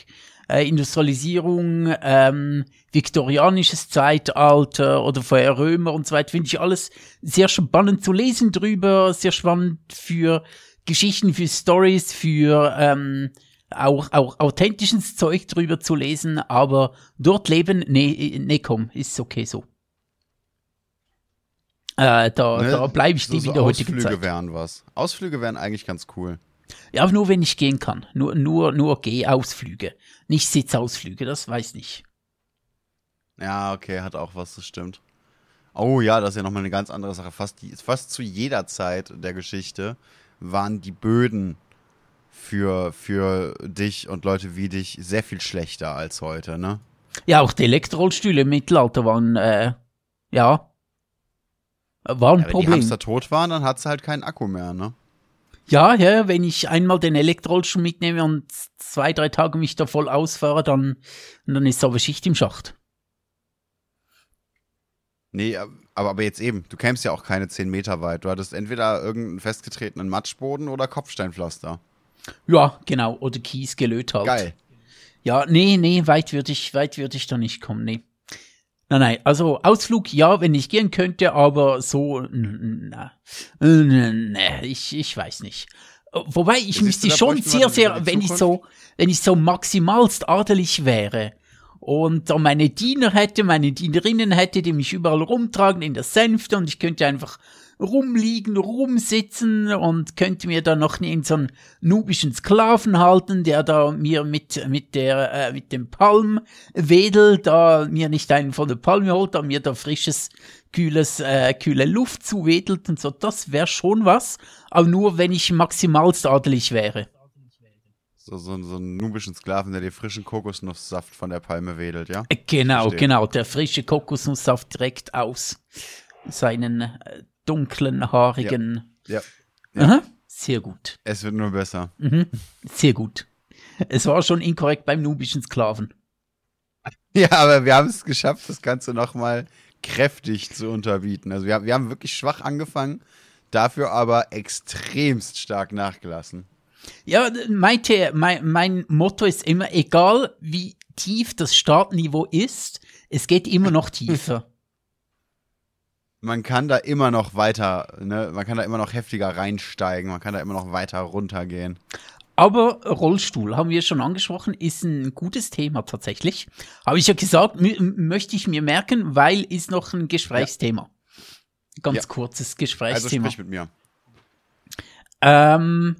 äh, Industrialisierung, ähm, viktorianisches Zeitalter oder vorher Römer und so weiter, finde ich alles sehr spannend zu lesen drüber, sehr spannend für Geschichten, für Stories, für ähm, auch, auch authentisches Zeug drüber zu lesen, aber dort leben, nee, nee, komm, ist okay so. Äh, da, ne? da bleibe ich so, die so heutigen Ausflüge Zeit. wären was. Ausflüge wären eigentlich ganz cool. Ja, aber nur wenn ich gehen kann. Nur, nur, nur Gehausflüge. Nicht Sitzausflüge, das weiß nicht. Ja, okay, hat auch was, das stimmt. Oh ja, das ist ja nochmal eine ganz andere Sache. Fast, die, fast zu jeder Zeit der Geschichte waren die Böden für, für dich und Leute wie dich sehr viel schlechter als heute, ne? Ja, auch die Elektrorollstühle im Mittelalter waren, äh, ja, war ein ja, wenn Problem. Wenn die Hamster tot waren, dann hat sie halt keinen Akku mehr, ne? Ja, ja, wenn ich einmal den Elektrorollstuhl mitnehme und zwei, drei Tage mich da voll ausfahre, dann, dann ist aber Schicht im Schacht. Nee, aber, aber jetzt eben, du kämst ja auch keine zehn Meter weit. Du hattest entweder irgendeinen festgetretenen Matschboden oder Kopfsteinpflaster. Ja, genau, oder Kies gelöt halt. Geil. Ja, nee, nee, weit würde ich, weit würde ich da nicht kommen, nee. Nein, nein, also Ausflug, ja, wenn ich gehen könnte, aber so, na, na, ich, ich weiß nicht. Wobei, ich müsste schon sehr, sehr, wenn ich so, wenn ich so maximalst adelig wäre und da meine Diener hätte, meine Dienerinnen hätte, die mich überall rumtragen in der Sänfte und ich könnte einfach rumliegen, rumsitzen und könnte mir dann noch in so einen nubischen Sklaven halten, der da mir mit, mit der, äh, mit dem Palm wedelt, da mir nicht einen von der Palme holt, da mir da frisches, kühles, äh, kühle Luft zuwedelt und so. Das wäre schon was, aber nur wenn ich maximalst adelig wäre. So, so, so einen nubischen Sklaven, der dir frischen Kokosnusssaft von der Palme wedelt, ja? Äh, genau, Verstehe. genau, der frische Kokosnusssaft direkt aus seinen äh, dunklen, haarigen. Ja. ja. ja. Sehr gut. Es wird nur besser. Mhm. Sehr gut. Es war schon inkorrekt beim nubischen Sklaven. Ja, aber wir haben es geschafft, das Ganze nochmal kräftig zu unterbieten. Also wir, wir haben wirklich schwach angefangen, dafür aber extremst stark nachgelassen. Ja, mein, mein, mein Motto ist immer, egal wie tief das Startniveau ist, es geht immer noch tiefer man kann da immer noch weiter, ne, man kann da immer noch heftiger reinsteigen, man kann da immer noch weiter runtergehen. Aber Rollstuhl, haben wir schon angesprochen, ist ein gutes Thema tatsächlich. Habe ich ja gesagt, möchte ich mir merken, weil ist noch ein Gesprächsthema. Ganz ja. kurzes Gesprächsthema. Also sprich mit mir. Ähm,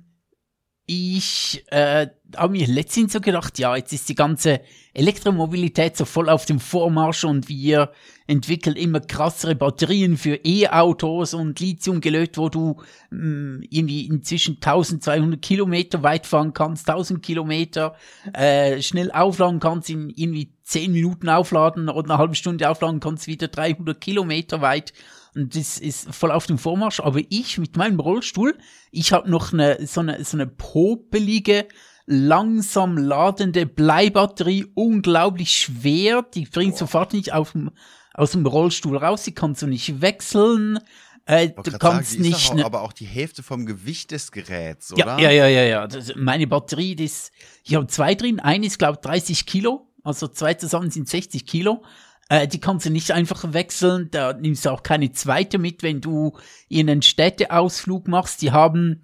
ich äh, habe mir letztens so gedacht, ja, jetzt ist die ganze Elektromobilität so voll auf dem Vormarsch und wir entwickeln immer krassere Batterien für E-Autos und Lithium gelöst, wo du mh, mm, irgendwie inzwischen 1200 Kilometer weit fahren kannst, 1000 Kilometer äh, schnell aufladen kannst, in irgendwie 10 Minuten aufladen oder eine halbe Stunde aufladen kannst, wieder 300 Kilometer weit und das ist voll auf dem Vormarsch. Aber ich mit meinem Rollstuhl, ich habe noch eine so eine so eine popelige langsam ladende Bleibatterie, unglaublich schwer. Die bringt oh. sofort nicht auf dem, aus dem Rollstuhl raus. Die kannst du nicht wechseln. Äh, du kannst sagen, nicht. Auch, ne aber auch die Hälfte vom Gewicht des Geräts, oder? Ja, ja, ja, ja. Das, meine Batterie, das, ich habe zwei drin. Eine ist, glaube ich, 30 Kilo. Also zwei zusammen sind 60 Kilo. Äh, die kannst du nicht einfach wechseln. Da nimmst du auch keine zweite mit, wenn du einen Städteausflug machst. Die haben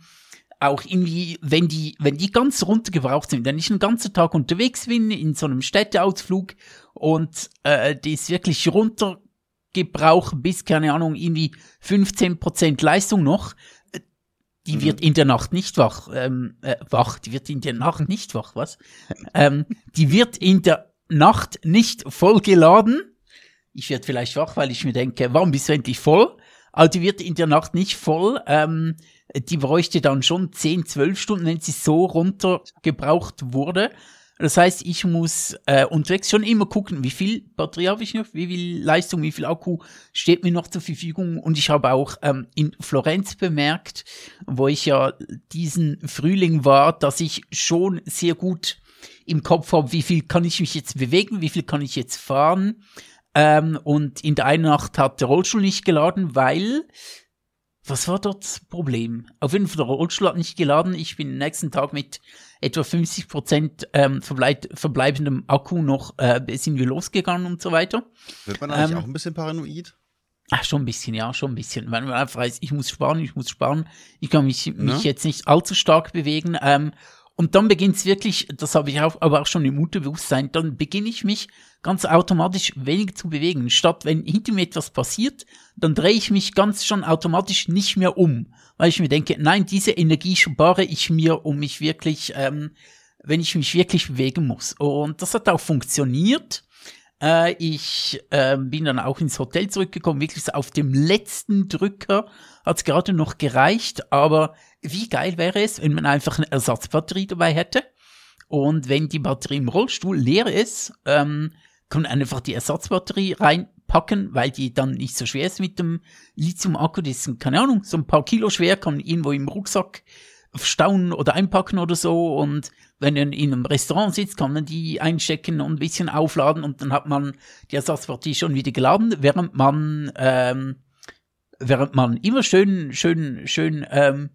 auch irgendwie, wenn die, wenn die ganz runtergebraucht sind, wenn ich einen ganzen Tag unterwegs bin in so einem Städteausflug und äh, die ist wirklich runtergebraucht bis, keine Ahnung, irgendwie 15% Leistung noch, äh, die mhm. wird in der Nacht nicht wach, ähm, äh, wach, die wird in der Nacht nicht wach, was? ähm, die wird in der Nacht nicht voll geladen ich werde vielleicht wach, weil ich mir denke, warum bist du endlich voll? Aber die wird in der Nacht nicht voll. Ähm, die bräuchte dann schon 10, 12 Stunden, wenn sie so runtergebraucht wurde. Das heißt, ich muss äh, unterwegs schon immer gucken, wie viel Batterie habe ich noch, wie viel Leistung, wie viel Akku steht mir noch zur Verfügung. Und ich habe auch ähm, in Florenz bemerkt, wo ich ja diesen Frühling war, dass ich schon sehr gut im Kopf habe, wie viel kann ich mich jetzt bewegen, wie viel kann ich jetzt fahren. Ähm, und in der einen Nacht hat der Rollstuhl nicht geladen, weil was war dort das Problem? Auf jeden Fall, der Rollstuhl hat nicht geladen. Ich bin am nächsten Tag mit etwa 50 Prozent ähm, verbleib verbleibendem Akku noch, äh, sind wir losgegangen und so weiter. Wird man eigentlich ähm, auch ein bisschen paranoid? Ach, schon ein bisschen, ja, schon ein bisschen. Weil man einfach weiß, ich muss sparen, ich muss sparen. Ich kann mich, mich ja. jetzt nicht allzu stark bewegen. Ähm, und dann beginnt es wirklich, das habe ich auch, aber auch schon im Unterbewusstsein, dann beginne ich mich ganz automatisch wenig zu bewegen. Statt wenn hinter mir etwas passiert, dann drehe ich mich ganz schon automatisch nicht mehr um, weil ich mir denke, nein, diese Energie spare ich mir, um mich wirklich, ähm, wenn ich mich wirklich bewegen muss. Und das hat auch funktioniert. Äh, ich äh, bin dann auch ins Hotel zurückgekommen, wirklich auf dem letzten Drücker hat es gerade noch gereicht, aber wie geil wäre es, wenn man einfach eine Ersatzbatterie dabei hätte? Und wenn die Batterie im Rollstuhl leer ist, ähm, kann man einfach die Ersatzbatterie reinpacken, weil die dann nicht so schwer ist mit dem Lithium-Akku. Das ist, keine Ahnung, so ein paar Kilo schwer, kann man irgendwo im Rucksack verstauen oder einpacken oder so. Und wenn man in einem Restaurant sitzt, kann man die einstecken und ein bisschen aufladen und dann hat man die Ersatzbatterie schon wieder geladen, während man, ähm, während man immer schön, schön, schön, ähm,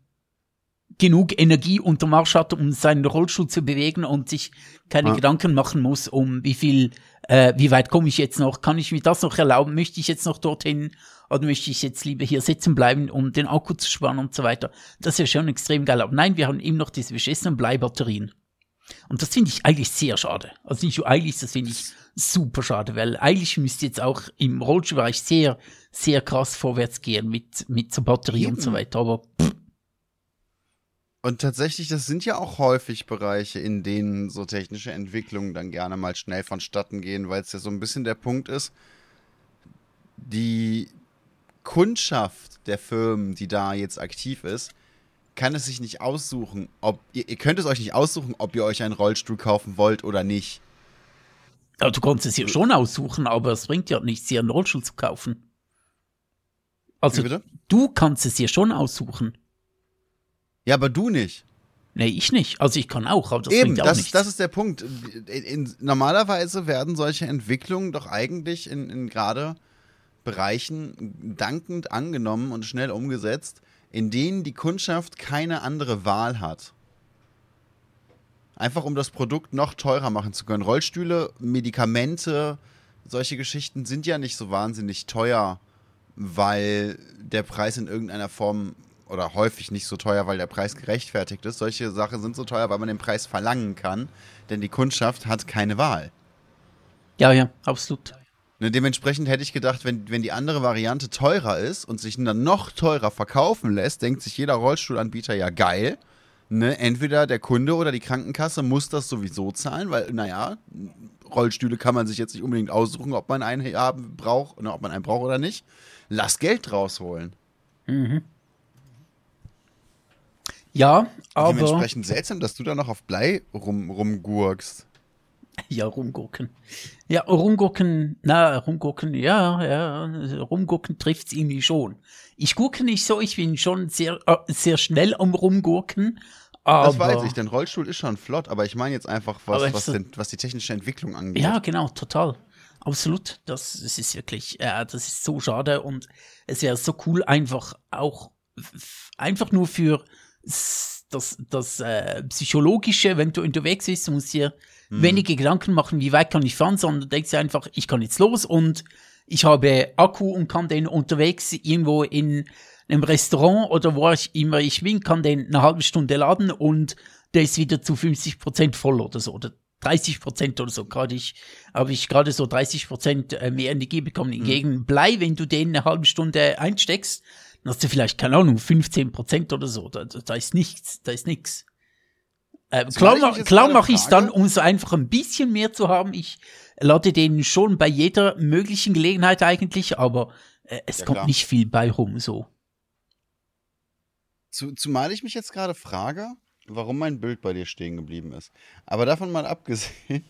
genug Energie unter Marsch hat, um seinen Rollstuhl zu bewegen und sich keine ja. Gedanken machen muss, um wie viel, äh, wie weit komme ich jetzt noch, kann ich mir das noch erlauben, möchte ich jetzt noch dorthin oder möchte ich jetzt lieber hier sitzen bleiben, um den Akku zu sparen und so weiter. Das ist ja schon extrem geil. Aber nein, wir haben eben noch diese beschissenen Bleibatterien. Und das finde ich eigentlich sehr schade. Also nicht nur eigentlich, das finde ich super schade, weil eigentlich müsste jetzt auch im Rollstuhlbereich sehr, sehr krass vorwärts gehen mit, mit so Batterie Eben. und so weiter. Aber pff, und tatsächlich, das sind ja auch häufig Bereiche, in denen so technische Entwicklungen dann gerne mal schnell vonstatten gehen, weil es ja so ein bisschen der Punkt ist, die Kundschaft der Firmen, die da jetzt aktiv ist, kann es sich nicht aussuchen, ob ihr, ihr könnt es euch nicht aussuchen, ob ihr euch einen Rollstuhl kaufen wollt oder nicht. Ja, du kannst es ja schon aussuchen, aber es bringt ja nichts, dir einen Rollstuhl zu kaufen. Also, du kannst es dir schon aussuchen. Ja, aber du nicht. Nee, ich nicht. Also ich kann auch, aber das Eben, bringt auch das, nichts. das ist der Punkt. In, in, normalerweise werden solche Entwicklungen doch eigentlich in, in gerade Bereichen dankend angenommen und schnell umgesetzt, in denen die Kundschaft keine andere Wahl hat. Einfach um das Produkt noch teurer machen zu können. Rollstühle, Medikamente, solche Geschichten sind ja nicht so wahnsinnig teuer, weil der Preis in irgendeiner Form oder häufig nicht so teuer, weil der Preis gerechtfertigt ist. Solche Sachen sind so teuer, weil man den Preis verlangen kann, denn die Kundschaft hat keine Wahl. Ja, ja, absolut. Ne, dementsprechend hätte ich gedacht, wenn, wenn die andere Variante teurer ist und sich dann noch teurer verkaufen lässt, denkt sich jeder Rollstuhlanbieter ja geil. Ne, entweder der Kunde oder die Krankenkasse muss das sowieso zahlen, weil, naja, Rollstühle kann man sich jetzt nicht unbedingt aussuchen, ob man einen haben braucht, oder ob man einen braucht oder nicht. Lass Geld rausholen. Mhm. Ja, aber. Dementsprechend seltsam, dass du da noch auf Blei rum, rumgurkst. Ja, rumgucken. Ja, rumgucken, na, rumgucken, ja, ja, rumgucken trifft's irgendwie schon. Ich gucke nicht so, ich bin schon sehr, äh, sehr schnell am Rumgurken. Aber, das weiß ich, denn Rollstuhl ist schon flott, aber ich meine jetzt einfach, was, was, denn, was die technische Entwicklung angeht. Ja, genau, total. Absolut. Das, das ist wirklich, äh, das ist so schade und es wäre so cool, einfach auch, einfach nur für das, das äh, Psychologische, wenn du unterwegs bist, du musst dir mhm. wenige Gedanken machen, wie weit kann ich fahren, sondern denkst dir einfach, ich kann jetzt los und ich habe Akku und kann den unterwegs irgendwo in einem Restaurant oder wo ich immer ich bin, kann den eine halbe Stunde laden und der ist wieder zu 50 Prozent voll oder so oder 30 Prozent oder so. Gerade ich habe ich gerade so 30 Prozent äh, mehr Energie bekommen. Mhm. Hingegen Blei, wenn du den eine halbe Stunde einsteckst, dann hast du vielleicht, keine Ahnung, 15 Prozent oder so. Da, da ist nichts, da ist nichts. Äh, klar mach, klar mache ich es dann, um so einfach ein bisschen mehr zu haben. Ich lade den schon bei jeder möglichen Gelegenheit eigentlich, aber äh, es ja, kommt klar. nicht viel bei rum so. Zu, zumal ich mich jetzt gerade frage, warum mein Bild bei dir stehen geblieben ist. Aber davon mal abgesehen,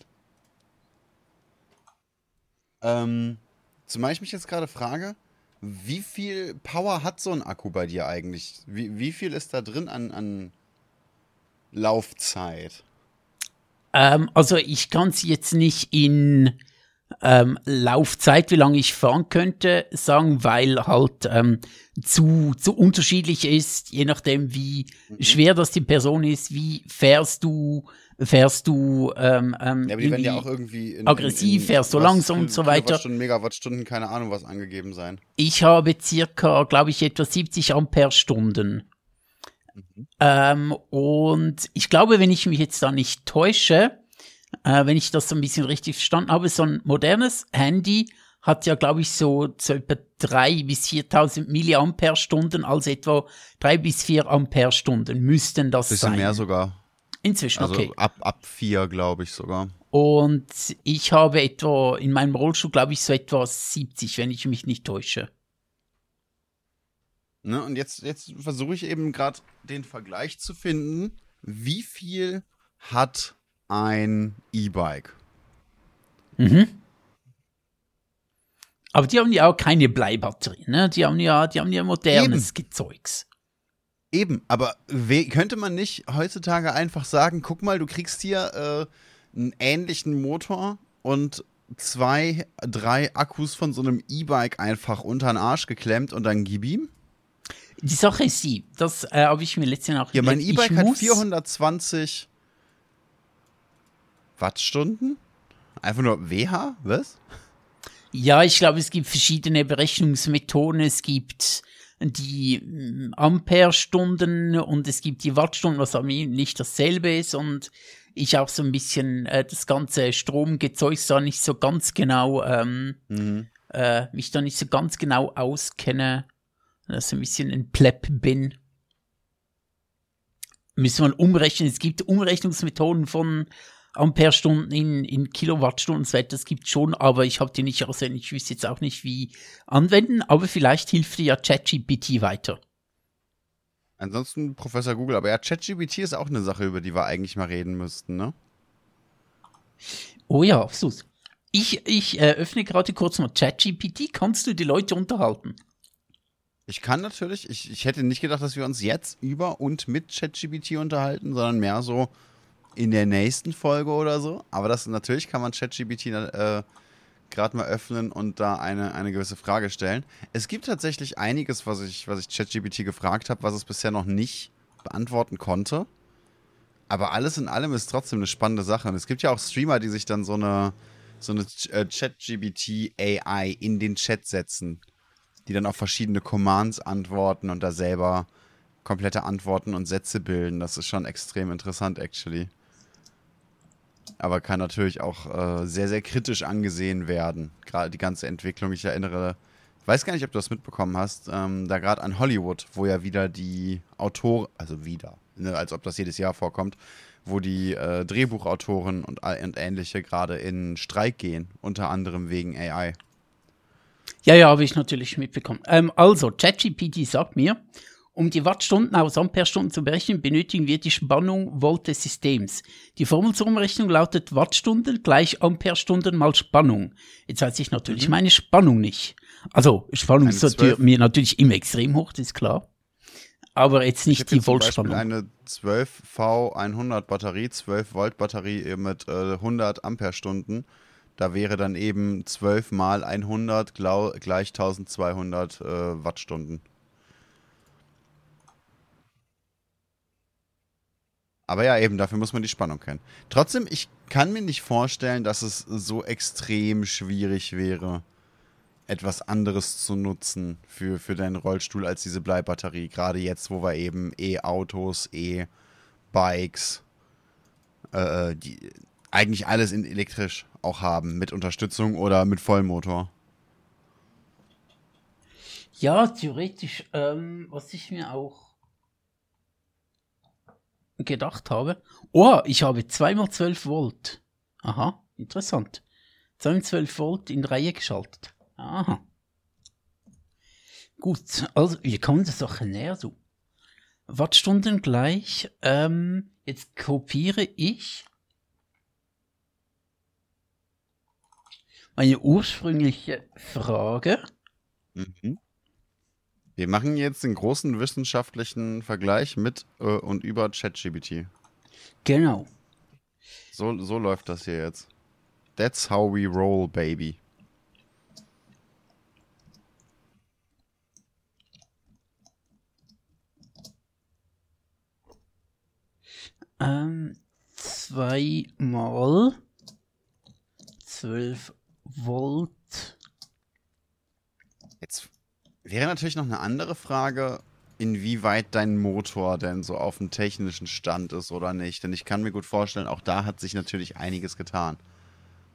ähm, zumal ich mich jetzt gerade frage, wie viel Power hat so ein Akku bei dir eigentlich? Wie, wie viel ist da drin an, an Laufzeit? Ähm, also ich kann es jetzt nicht in ähm, Laufzeit, wie lange ich fahren könnte, sagen, weil halt ähm, zu, zu unterschiedlich ist, je nachdem wie mhm. schwer das die Person ist, wie fährst du, fährst du ähm, ähm, ja, aber die werden ja auch irgendwie in, aggressiv, in, in, fährst du langsam und so weiter. Megawattstunden, keine Ahnung, was angegeben sein. Ich habe circa, glaube ich, etwa 70 Amperestunden. Mhm. Ähm, und ich glaube, wenn ich mich jetzt da nicht täusche, äh, wenn ich das so ein bisschen richtig verstanden habe, so ein modernes Handy hat ja, glaube ich, so, so etwa 3 bis 4000 Milliampere-Stunden, also etwa 3 bis 4 Ampere-Stunden müssten das Bisschen sein. Bisschen mehr sogar. Inzwischen, also okay. Ab, ab 4, glaube ich sogar. Und ich habe etwa, in meinem Rollstuhl, glaube ich, so etwa 70, wenn ich mich nicht täusche. Ne, und jetzt, jetzt versuche ich eben gerade den Vergleich zu finden, wie viel hat ein E-Bike? Mhm. Aber die haben ja auch keine Bleibatterie, ne? Die haben ja, die haben ja modernes Eben. Gezeugs. Eben, aber könnte man nicht heutzutage einfach sagen, guck mal, du kriegst hier äh, einen ähnlichen Motor und zwei, drei Akkus von so einem E-Bike einfach unter den Arsch geklemmt und dann gib ihm? Die Sache ist sie, das äh, habe ich mir letzte Nacht Ja, mein E-Bike hat 420 Wattstunden. Einfach nur WH, was? Ja, ich glaube, es gibt verschiedene Berechnungsmethoden. Es gibt die mm, Amperestunden und es gibt die Wattstunden, was aber nicht dasselbe ist. Und ich auch so ein bisschen äh, das ganze Stromgezeug da nicht so ganz genau, ähm, mhm. äh, mich da nicht so ganz genau auskenne, dass ich ein bisschen ein Pleb bin. Müssen wir umrechnen. Es gibt Umrechnungsmethoden von Amperestunden in, in Kilowattstunden so das gibt schon, aber ich habe die nicht auswendig. Ich wüsste jetzt auch nicht, wie anwenden, aber vielleicht hilft dir ja ChatGPT weiter. Ansonsten Professor Google, aber ja, ChatGPT ist auch eine Sache, über die wir eigentlich mal reden müssten, ne? Oh ja, absolut. Ich, ich äh, öffne gerade kurz mal ChatGPT. Kannst du die Leute unterhalten? Ich kann natürlich, ich, ich hätte nicht gedacht, dass wir uns jetzt über und mit ChatGPT unterhalten, sondern mehr so in der nächsten Folge oder so. Aber das natürlich kann man ChatGPT äh, gerade mal öffnen und da eine, eine gewisse Frage stellen. Es gibt tatsächlich einiges, was ich, was ich ChatGPT gefragt habe, was es bisher noch nicht beantworten konnte. Aber alles in allem ist trotzdem eine spannende Sache. Und es gibt ja auch Streamer, die sich dann so eine, so eine äh, ChatGPT AI in den Chat setzen, die dann auf verschiedene Commands antworten und da selber komplette Antworten und Sätze bilden. Das ist schon extrem interessant, actually aber kann natürlich auch äh, sehr, sehr kritisch angesehen werden. Gerade die ganze Entwicklung. Ich erinnere, weiß gar nicht, ob du das mitbekommen hast, ähm, da gerade an Hollywood, wo ja wieder die Autor, also wieder, ne, als ob das jedes Jahr vorkommt, wo die äh, Drehbuchautoren und, und ähnliche gerade in Streik gehen, unter anderem wegen AI. Ja, ja, habe ich natürlich mitbekommen. Ähm, also, ChatGPT sagt mir, um die Wattstunden aus Amperestunden zu berechnen, benötigen wir die Spannung Volt des Systems. Die Formel zur Umrechnung lautet Wattstunden gleich Amperestunden mal Spannung. Jetzt weiß ich natürlich mhm. meine Spannung nicht. Also, Spannung ist mir natürlich immer extrem hoch, das ist klar. Aber jetzt nicht die Voltspannung. eine 12V100 Batterie, 12 Volt Batterie mit äh, 100 Amperestunden. Da wäre dann eben 12 mal 100 gleich 1200 äh, Wattstunden. Aber ja, eben, dafür muss man die Spannung kennen. Trotzdem, ich kann mir nicht vorstellen, dass es so extrem schwierig wäre, etwas anderes zu nutzen für, für deinen Rollstuhl als diese Bleibatterie. Gerade jetzt, wo wir eben E-Autos, E-Bikes, äh, die eigentlich alles in elektrisch auch haben, mit Unterstützung oder mit Vollmotor. Ja, theoretisch, ähm, was ich mir auch gedacht habe. Oh, ich habe zweimal 12 Volt. Aha, interessant. Zweimal 12 Volt in Reihe geschaltet. Aha. Gut, also wir kommen der Sache näher so. Wattstunden gleich. Ähm, jetzt kopiere ich meine ursprüngliche Frage. Mhm. Wir machen jetzt den großen wissenschaftlichen Vergleich mit äh, und über ChatGPT. Genau. So, so läuft das hier jetzt. That's how we roll, baby. Ähm, zweimal 12 Volt. Jetzt Wäre natürlich noch eine andere Frage, inwieweit dein Motor denn so auf dem technischen Stand ist oder nicht. Denn ich kann mir gut vorstellen, auch da hat sich natürlich einiges getan.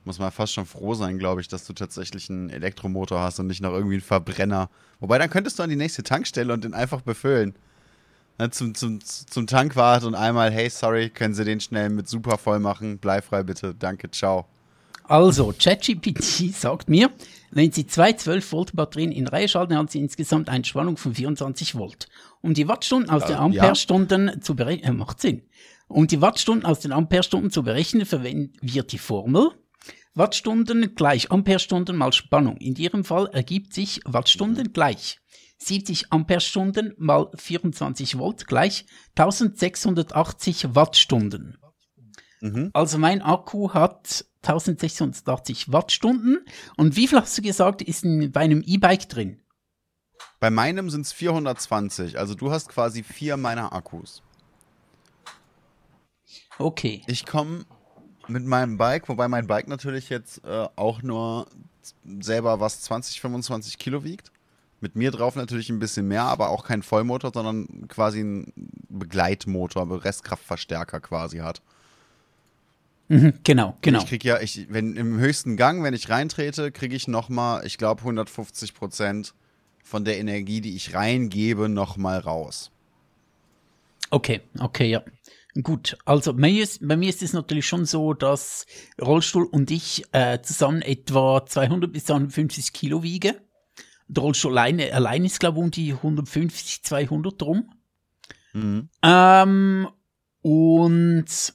Muss man fast schon froh sein, glaube ich, dass du tatsächlich einen Elektromotor hast und nicht noch irgendwie einen Verbrenner. Wobei, dann könntest du an die nächste Tankstelle und den einfach befüllen. Zum, zum, zum Tankwart und einmal, hey, sorry, können Sie den schnell mit super voll machen? Bleifrei bitte, danke, ciao. Also, ChatGPT sagt mir, wenn Sie zwei 12 Volt Batterien in Reihe schalten, haben Sie insgesamt eine Spannung von 24 Volt. Um die Wattstunden aus den Amperestunden ja. zu berechnen, äh, macht Sinn. Um die Wattstunden aus den Amperestunden zu berechnen, verwenden wir die Formel Wattstunden gleich Amperestunden mal Spannung. In Ihrem Fall ergibt sich Wattstunden gleich 70 Amperestunden mal 24 Volt gleich 1680 Wattstunden. Mhm. Also mein Akku hat 1680 Wattstunden. Und wie viel hast du gesagt, ist in, bei einem E-Bike drin? Bei meinem sind es 420. Also du hast quasi vier meiner Akkus. Okay. Ich komme mit meinem Bike, wobei mein Bike natürlich jetzt äh, auch nur selber was 20, 25 Kilo wiegt. Mit mir drauf natürlich ein bisschen mehr, aber auch kein Vollmotor, sondern quasi ein Begleitmotor, Restkraftverstärker quasi hat. Mhm, genau, genau. Ich krieg ja, ich, wenn im höchsten Gang, wenn ich reintrete, kriege ich nochmal, ich glaube, 150 Prozent von der Energie, die ich reingebe, nochmal raus. Okay, okay, ja. Gut, also bei mir, ist, bei mir ist es natürlich schon so, dass Rollstuhl und ich äh, zusammen etwa 200 bis 250 Kilo wiege. Der Rollstuhl alleine, allein ist, glaube ich, um die 150, 200 drum. Mhm. Ähm, und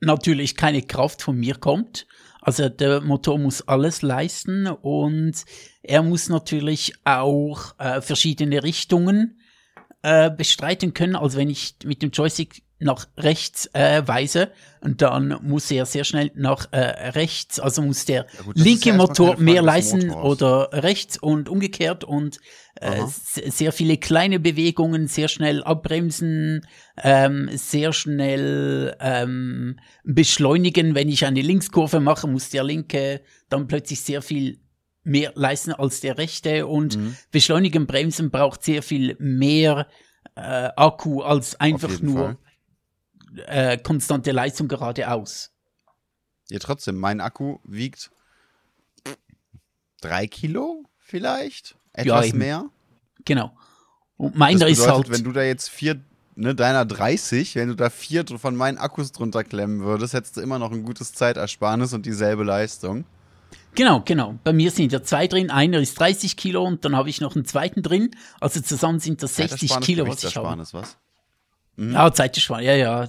natürlich keine Kraft von mir kommt. Also der Motor muss alles leisten und er muss natürlich auch äh, verschiedene Richtungen äh, bestreiten können. Also wenn ich mit dem Joystick nach rechts äh, weise. Und dann muss er sehr schnell nach äh, rechts, also muss der ja gut, linke ja Motor mehr leisten oder rechts und umgekehrt. Und äh, sehr viele kleine Bewegungen, sehr schnell abbremsen, ähm, sehr schnell ähm, beschleunigen. Wenn ich eine Linkskurve mache, muss der linke dann plötzlich sehr viel mehr leisten als der rechte. Und mhm. beschleunigen, bremsen braucht sehr viel mehr äh, Akku als einfach nur Fall äh, konstante Leistung geradeaus. Ja, trotzdem, mein Akku wiegt drei Kilo vielleicht? Etwas ja, mehr? Genau. Und meiner ist halt. Wenn du da jetzt vier, ne, deiner 30, wenn du da vier von meinen Akkus drunter klemmen würdest, hättest du immer noch ein gutes Zeitersparnis und dieselbe Leistung. Genau, genau. Bei mir sind ja zwei drin. Einer ist 30 Kilo und dann habe ich noch einen zweiten drin. Also zusammen sind das 60 Kilo, was ich habe. Was? Mhm. Ja, Zeitersparnis, ja, ja,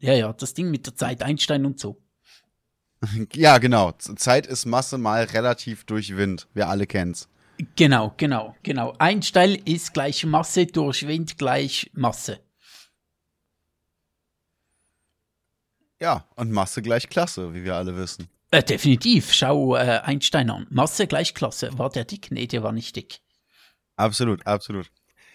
ja, ja, das Ding mit der Zeit, Einstein und so. Ja, genau. Zeit ist Masse mal relativ durch Wind. Wir alle kennen's. Genau, genau, genau. Einstein ist gleich Masse durch Wind gleich Masse. Ja, und Masse gleich Klasse, wie wir alle wissen. Äh, definitiv. Schau äh, Einstein an. Masse gleich Klasse. War der dick? Nee, der war nicht dick. Absolut, absolut.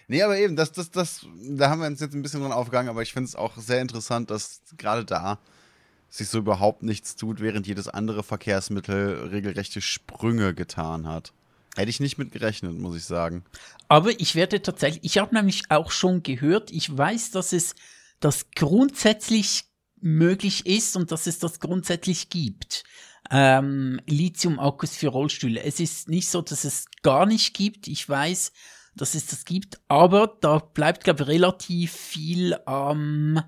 Nee, aber eben, das, das, das, da haben wir uns jetzt ein bisschen dran aufgegangen, aber ich finde es auch sehr interessant, dass gerade da sich so überhaupt nichts tut, während jedes andere Verkehrsmittel regelrechte Sprünge getan hat. Hätte ich nicht mit gerechnet, muss ich sagen. Aber ich werde tatsächlich, ich habe nämlich auch schon gehört, ich weiß, dass es das grundsätzlich möglich ist und dass es das grundsätzlich gibt. Ähm, Lithium-Akkus für Rollstühle. Es ist nicht so, dass es gar nicht gibt. Ich weiß, dass es das gibt, aber da bleibt, glaube ich, relativ viel am,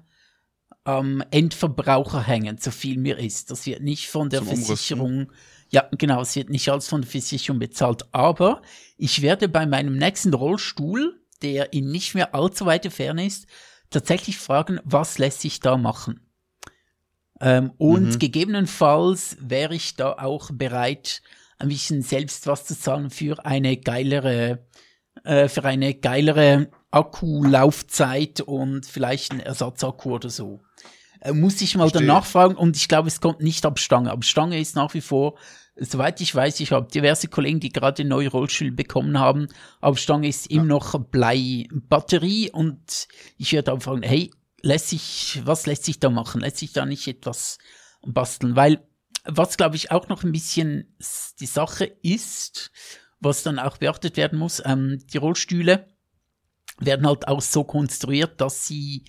am Endverbraucher hängen, so viel mir ist. Das wird nicht von der Zum Versicherung, Umrüsten. ja, genau, es wird nicht alles von der Versicherung bezahlt, aber ich werde bei meinem nächsten Rollstuhl, der in nicht mehr allzu weiter Ferne ist, tatsächlich fragen, was lässt sich da machen? Ähm, und mhm. gegebenenfalls wäre ich da auch bereit, ein bisschen selbst was zu zahlen für eine geilere äh, für eine geilere Akkulaufzeit und vielleicht einen Ersatzakku oder so. Äh, muss ich mal danach fragen und ich glaube, es kommt nicht ab Stange. Aber Stange ist nach wie vor, soweit ich weiß, ich habe diverse Kollegen, die gerade neue Rollstühle bekommen haben, aber Stange ist ja. immer noch Bleibatterie und ich werde auch fragen, hey, lässt sich, was lässt sich da machen? Lässt sich da nicht etwas basteln? Weil, was glaube ich auch noch ein bisschen die Sache ist, was dann auch beachtet werden muss. Ähm, die Rollstühle werden halt auch so konstruiert, dass sie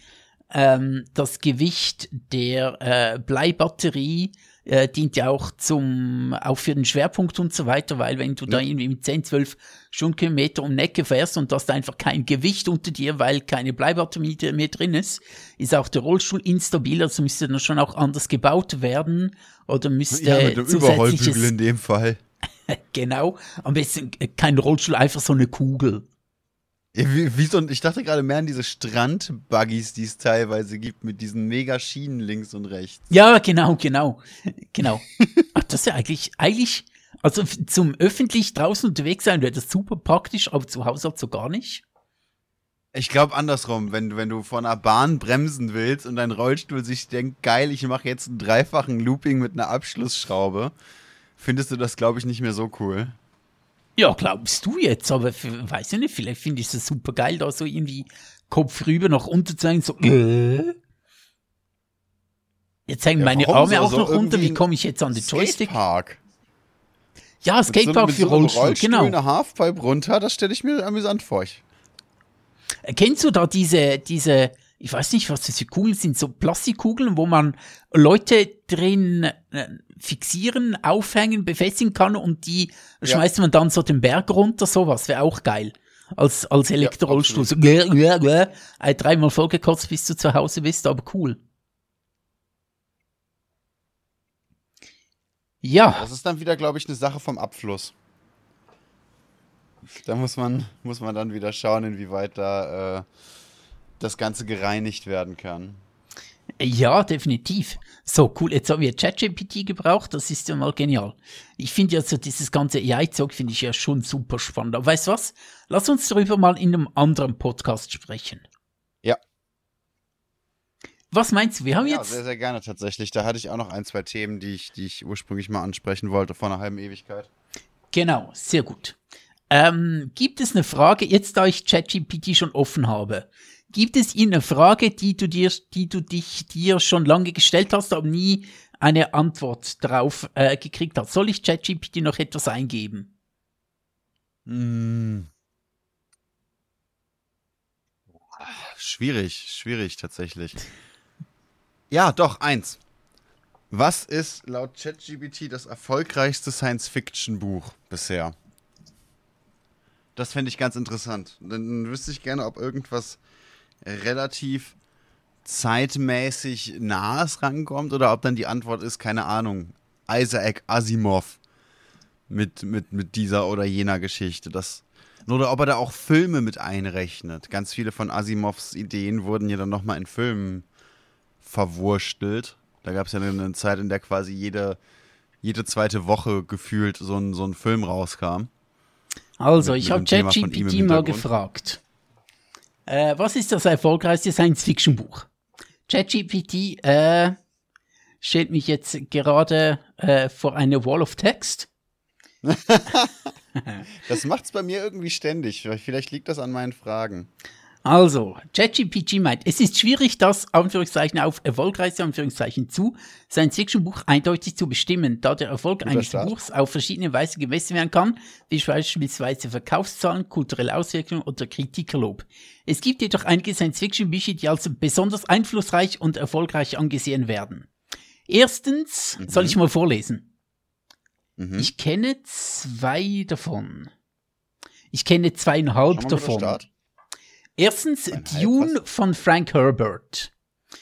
ähm, das Gewicht der äh, Bleibatterie äh, dient ja auch zum, auch für den Schwerpunkt und so weiter, weil wenn du ja. da irgendwie mit 10, 12 Stundenkilometer um Necke fährst und hast einfach kein Gewicht unter dir, weil keine Bleibatterie mehr drin ist, ist auch der Rollstuhl instabil, also müsste dann schon auch anders gebaut werden oder müsste ja, mit dem Überrollbügel in dem Fall. genau. Am besten kein Rollstuhl, einfach so eine Kugel. Wie, wie so, ich dachte gerade mehr an diese Strandbuggies, die es teilweise gibt, mit diesen mega Schienen links und rechts. Ja, genau, genau. Genau. Ach, das ist ja eigentlich, eigentlich, also zum öffentlich draußen unterwegs sein wäre das super praktisch, aber zu Hause halt so gar nicht. Ich glaube andersrum, wenn, wenn du von einer Bahn bremsen willst und dein Rollstuhl sich denkt, geil, ich mache jetzt einen dreifachen Looping mit einer Abschlussschraube, findest du das, glaube ich, nicht mehr so cool. Ja, glaubst du jetzt, aber weiß ich nicht, vielleicht finde ich es super geil, da so irgendwie Kopf rüber nach unten zu sagen, so, äh? Jetzt hängen ja, meine Arme so, auch noch runter, wie komme ich jetzt an den Joystick? Skatepark. Ja, Skatepark so, für so Rollstuhl, Rollstuhl, genau. eine Halfpipe runter, das stelle ich mir amüsant vor. Kennst du da diese, diese, ich weiß nicht, was das für Kugeln sind, so Plastikkugeln, wo man Leute drin äh, fixieren, aufhängen, befestigen kann und die ja. schmeißt man dann so den Berg runter, sowas wäre auch geil. Als, als Elektrorollstuhl. Ja, so, gläh, gläh, gläh, äh, dreimal vollgekotzt, bis du zu Hause bist, aber cool. Ja. Das ist dann wieder, glaube ich, eine Sache vom Abfluss. Da muss man, muss man dann wieder schauen, inwieweit da äh, das Ganze gereinigt werden kann. Ja, definitiv. So, cool. Jetzt haben wir ChatGPT gebraucht. Das ist ja mal genial. Ich finde ja so dieses ganze AI-Zeug finde ich ja schon super spannend. Aber weißt du was? Lass uns darüber mal in einem anderen Podcast sprechen. Ja. Was meinst du? Wir haben ja, jetzt. sehr, sehr gerne tatsächlich. Da hatte ich auch noch ein, zwei Themen, die ich, die ich ursprünglich mal ansprechen wollte vor einer halben Ewigkeit. Genau, sehr gut. Ähm, gibt es eine Frage, jetzt da ich ChatGPT schon offen habe, gibt es Ihnen eine Frage, die du dir, die du dich dir schon lange gestellt hast, aber nie eine Antwort darauf äh, gekriegt hast? Soll ich ChatGPT noch etwas eingeben? Hm. Schwierig, schwierig tatsächlich. Ja, doch, eins. Was ist laut ChatGPT das erfolgreichste Science-Fiction-Buch bisher? Das fände ich ganz interessant. Dann wüsste ich gerne, ob irgendwas relativ zeitmäßig nahes rankommt oder ob dann die Antwort ist, keine Ahnung, Isaac Asimov mit, mit, mit dieser oder jener Geschichte. Das, oder ob er da auch Filme mit einrechnet. Ganz viele von Asimovs Ideen wurden ja dann nochmal in Filmen verwurstelt. Da gab es ja eine Zeit, in der quasi jede, jede zweite Woche gefühlt so ein, so ein Film rauskam. Also, mit, ich habe ChatGPT mal gefragt. Äh, was ist das erfolgreichste Science-Fiction-Buch? ChatGPT äh, stellt mich jetzt gerade äh, vor eine Wall of Text. das macht's bei mir irgendwie ständig. Vielleicht liegt das an meinen Fragen. Also, ChatGPT meint, es ist schwierig, das Anführungszeichen auf erfolgreichste Anführungszeichen zu Science-Fiction-Buch eindeutig zu bestimmen, da der Erfolg Guter eines Start. Buchs auf verschiedene Weise gemessen werden kann, wie beispielsweise Verkaufszahlen, kulturelle Auswirkungen oder Kritikerlob. Es gibt jedoch einige Science-Fiction-Bücher, die als besonders einflussreich und erfolgreich angesehen werden. Erstens, mhm. soll ich mal vorlesen? Mhm. Ich kenne zwei davon. Ich kenne zweieinhalb davon. Erstens Dune von Frank Herbert.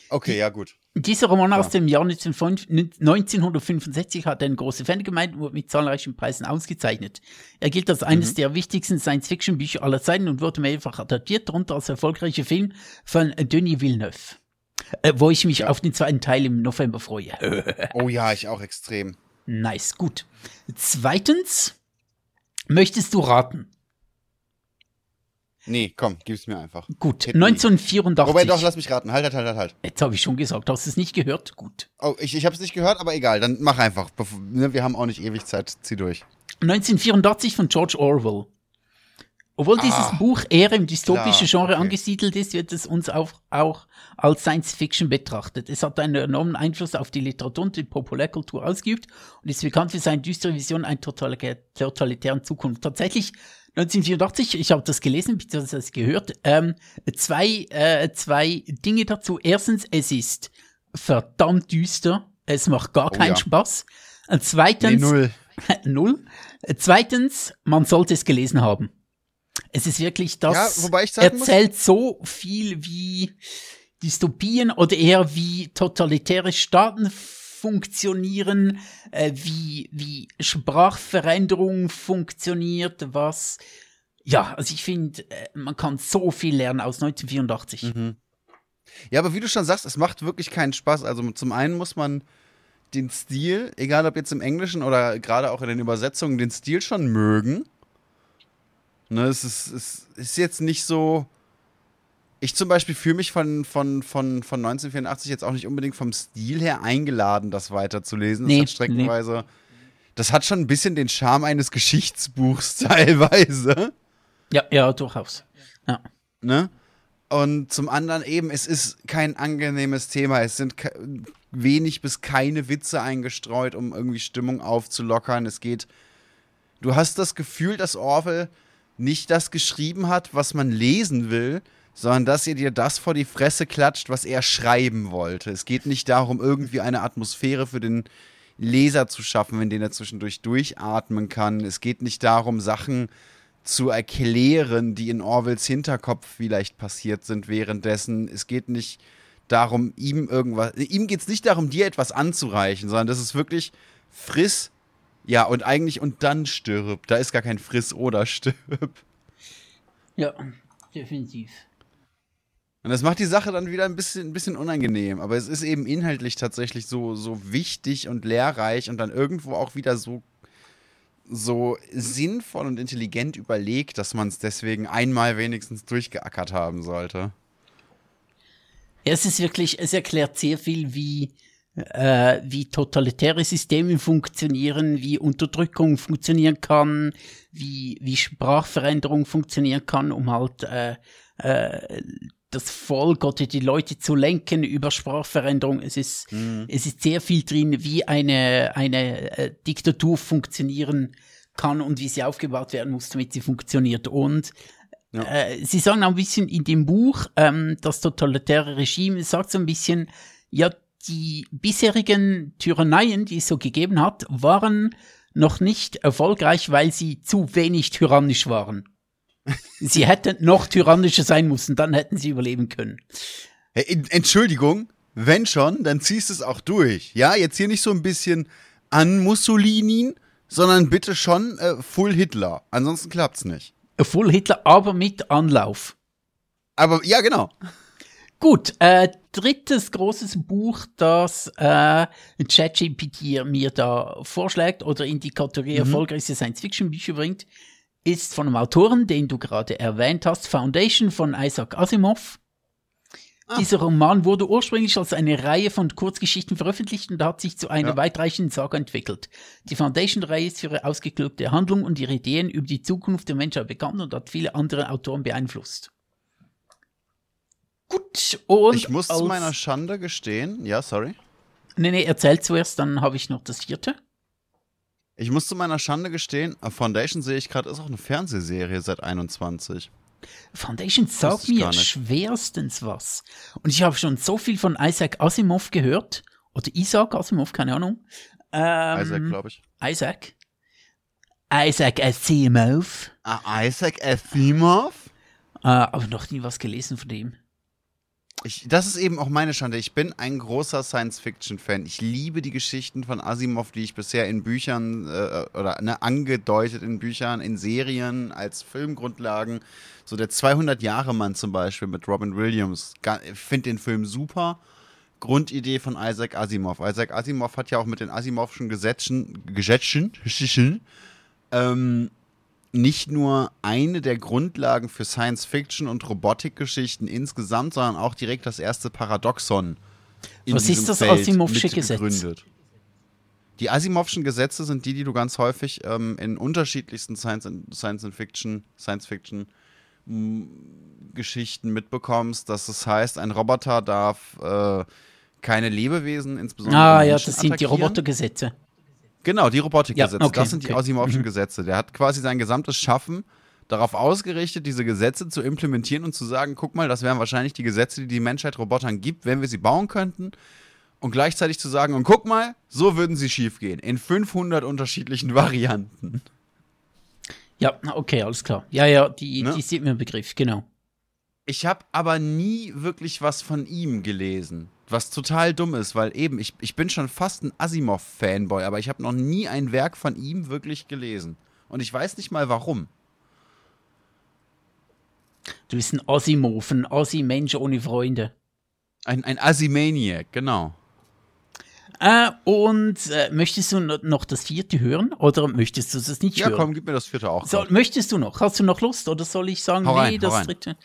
Okay, ja gut. Dieser Roman ja. aus dem Jahr 1965 hat eine große Fangemeinde und wurde mit zahlreichen Preisen ausgezeichnet. Er gilt als eines mhm. der wichtigsten Science-Fiction-Bücher aller Zeiten und wurde mehrfach adaptiert, darunter als erfolgreicher Film von Denis Villeneuve. Äh, wo ich mich ja. auf den zweiten Teil im November freue. oh ja, ich auch extrem. Nice, gut. Zweitens, möchtest du raten? Nee, komm, gib's mir einfach. Gut, Hit 1984. Wobei, doch, lass mich raten. Halt, halt, halt, halt, halt. Jetzt habe ich schon gesagt, hast du es nicht gehört? Gut. Oh, ich, ich habe es nicht gehört, aber egal, dann mach einfach. Ne, wir haben auch nicht ewig Zeit, zieh durch. 1984 von George Orwell. Obwohl dieses ah, Buch eher im dystopischen Genre okay. angesiedelt ist, wird es uns auch, auch als Science Fiction betrachtet. Es hat einen enormen Einfluss auf die Literatur und die Populärkultur ausgeübt und ist bekannt für seine düstere Vision einer totalitären Zukunft. Tatsächlich 1984, ich habe das gelesen, beziehungsweise gehört, ähm, zwei, äh, zwei Dinge dazu. Erstens, es ist verdammt düster. Es macht gar oh, keinen ja. Spaß. Und zweitens, nee, null. null. Zweitens, man sollte es gelesen haben. Es ist wirklich das, ja, wobei ich sagen erzählt muss, so viel wie Dystopien oder eher wie totalitäre Staaten funktionieren, äh, wie, wie Sprachveränderung funktioniert, was, ja, also ich finde, äh, man kann so viel lernen aus 1984. Mhm. Ja, aber wie du schon sagst, es macht wirklich keinen Spaß. Also zum einen muss man den Stil, egal ob jetzt im Englischen oder gerade auch in den Übersetzungen, den Stil schon mögen. Ne, es ist, es ist jetzt nicht so, ich zum Beispiel fühle mich von, von, von, von 1984 jetzt auch nicht unbedingt vom Stil her eingeladen, das weiterzulesen. Nee, das hat streckenweise. Nee. das hat schon ein bisschen den Charme eines Geschichtsbuchs teilweise. Ja, ja, durchaus. Ja. Ne? Und zum anderen eben, es ist kein angenehmes Thema. Es sind wenig bis keine Witze eingestreut, um irgendwie Stimmung aufzulockern. Es geht. Du hast das Gefühl, dass Orwell nicht das geschrieben hat, was man lesen will, sondern dass ihr dir das vor die Fresse klatscht, was er schreiben wollte. Es geht nicht darum, irgendwie eine Atmosphäre für den Leser zu schaffen, in denen er zwischendurch durchatmen kann. Es geht nicht darum, Sachen zu erklären, die in Orwells Hinterkopf vielleicht passiert sind währenddessen. Es geht nicht darum, ihm irgendwas. Ihm geht es nicht darum, dir etwas anzureichen, sondern das ist wirklich friss, ja, und eigentlich und dann stirb. Da ist gar kein friss oder stirb. Ja, definitiv. Und das macht die Sache dann wieder ein bisschen, ein bisschen unangenehm. Aber es ist eben inhaltlich tatsächlich so, so wichtig und lehrreich und dann irgendwo auch wieder so, so sinnvoll und intelligent überlegt, dass man es deswegen einmal wenigstens durchgeackert haben sollte. Ja, es ist wirklich, es erklärt sehr viel, wie, äh, wie totalitäre Systeme funktionieren, wie Unterdrückung funktionieren kann, wie, wie Sprachveränderung funktionieren kann, um halt äh, äh, das Volk oder die Leute zu lenken über Sprachveränderung. Es ist, mhm. es ist sehr viel drin, wie eine, eine äh, Diktatur funktionieren kann und wie sie aufgebaut werden muss, damit sie funktioniert. Und ja. äh, sie sagen auch ein bisschen in dem Buch, ähm, das totalitäre Regime sagt so ein bisschen, ja, die bisherigen Tyranneien, die es so gegeben hat, waren noch nicht erfolgreich, weil sie zu wenig tyrannisch waren. Sie hätten noch tyrannischer sein müssen, dann hätten sie überleben können. Entschuldigung, wenn schon, dann ziehst du es auch durch. Ja, jetzt hier nicht so ein bisschen an Mussolini, sondern bitte schon äh, Full Hitler. Ansonsten klappt's nicht. Full Hitler, aber mit Anlauf. Aber ja, genau. Gut, äh, drittes großes Buch, das äh, ChatGPT mir da vorschlägt oder in die Kategorie mhm. erfolgreichste Science-Fiction-Bücher bringt, ist von einem Autoren, den du gerade erwähnt hast, Foundation von Isaac Asimov. Ah. Dieser Roman wurde ursprünglich als eine Reihe von Kurzgeschichten veröffentlicht und hat sich zu einer ja. weitreichenden Saga entwickelt. Die Foundation-Reihe ist für ihre ausgeklügelte Handlung und ihre Ideen über die Zukunft der Menschheit bekannt und hat viele andere Autoren beeinflusst. Gut, und. Ich muss zu meiner Schande gestehen. Ja, sorry. Nee, nee, erzähl zuerst, dann habe ich noch das vierte. Ich muss zu meiner Schande gestehen, Foundation sehe ich gerade, ist auch eine Fernsehserie seit 21. Foundation sagt mir schwerstens was. Und ich habe schon so viel von Isaac Asimov gehört. Oder Isaac Asimov, keine Ahnung. Ähm, Isaac, glaube ich. Isaac. Isaac Asimov. Ah, Isaac Asimov? Äh, aber noch nie was gelesen von dem. Ich, das ist eben auch meine Schande. Ich bin ein großer Science-Fiction-Fan. Ich liebe die Geschichten von Asimov, die ich bisher in Büchern äh, oder ne, angedeutet in Büchern, in Serien, als Filmgrundlagen. So der 200-Jahre-Mann zum Beispiel mit Robin Williams. Ich finde den Film super. Grundidee von Isaac Asimov. Isaac Asimov hat ja auch mit den Asimovschen Gesetzen, Gesetzen ähm, nicht nur eine der Grundlagen für Science-Fiction und Robotikgeschichten insgesamt, sondern auch direkt das erste Paradoxon. In Was ist das Asimovsche Gesetz? Die Asimovschen Gesetze sind die, die du ganz häufig ähm, in unterschiedlichsten Science, Science Fiction, Science Fiction Geschichten mitbekommst, dass es heißt, ein Roboter darf äh, keine Lebewesen, insbesondere Ah ja, das sind die Robotergesetze. Genau, die Robotikgesetze. Ja, okay, das sind die okay. Asimovschen mhm. Gesetze. Der hat quasi sein gesamtes Schaffen darauf ausgerichtet, diese Gesetze zu implementieren und zu sagen, guck mal, das wären wahrscheinlich die Gesetze, die die Menschheit Robotern gibt, wenn wir sie bauen könnten. Und gleichzeitig zu sagen, und guck mal, so würden sie schiefgehen. In 500 unterschiedlichen Varianten. Ja, okay, alles klar. Ja, ja, die, ne? die sind mir im Begriff, genau. Ich habe aber nie wirklich was von ihm gelesen. Was total dumm ist, weil eben, ich, ich bin schon fast ein Asimov-Fanboy, aber ich habe noch nie ein Werk von ihm wirklich gelesen. Und ich weiß nicht mal warum. Du bist ein Asimov, ein Asi-Mensch ohne Freunde. Ein, ein Asimaniac, genau. Äh, und äh, möchtest du noch das vierte hören oder möchtest du das nicht ja, hören? Ja, komm, gib mir das vierte auch. So, möchtest du noch? Hast du noch Lust oder soll ich sagen, hau nee, rein, das dritte?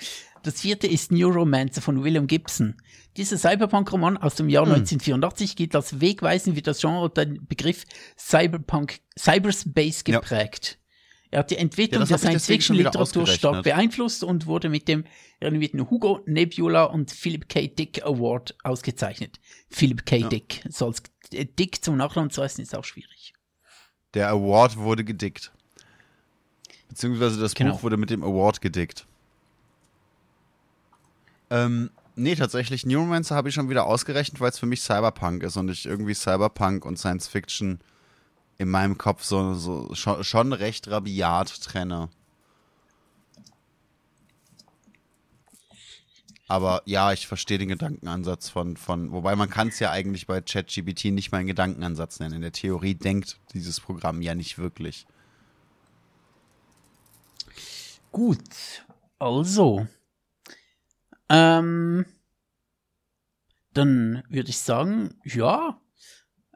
Das vierte ist Neuromancer von William Gibson. Dieser Cyberpunk-Roman aus dem Jahr hm. 1984 gilt als wegweisend wie das Genre den Begriff Cyberpunk, Cyberspace geprägt. Ja. Er hat die Entwicklung ja, der Science-Fiction-Literatur stark beeinflusst und wurde mit dem renommierten Hugo, Nebula und Philip K. Dick Award ausgezeichnet. Philip K. Ja. Dick. So als Dick zum Nachnamen zu heißen, ist auch schwierig. Der Award wurde gedickt. Beziehungsweise das genau. Buch wurde mit dem Award gedickt. Ähm, nee, tatsächlich, Neuromancer habe ich schon wieder ausgerechnet, weil es für mich Cyberpunk ist und ich irgendwie Cyberpunk und Science Fiction in meinem Kopf so, so schon, schon recht rabiat trenne. Aber ja, ich verstehe den Gedankenansatz von, von wobei man kann es ja eigentlich bei ChatGPT nicht mal einen Gedankenansatz nennen. In der Theorie denkt dieses Programm ja nicht wirklich. Gut, also. Ähm, dann würde ich sagen, ja,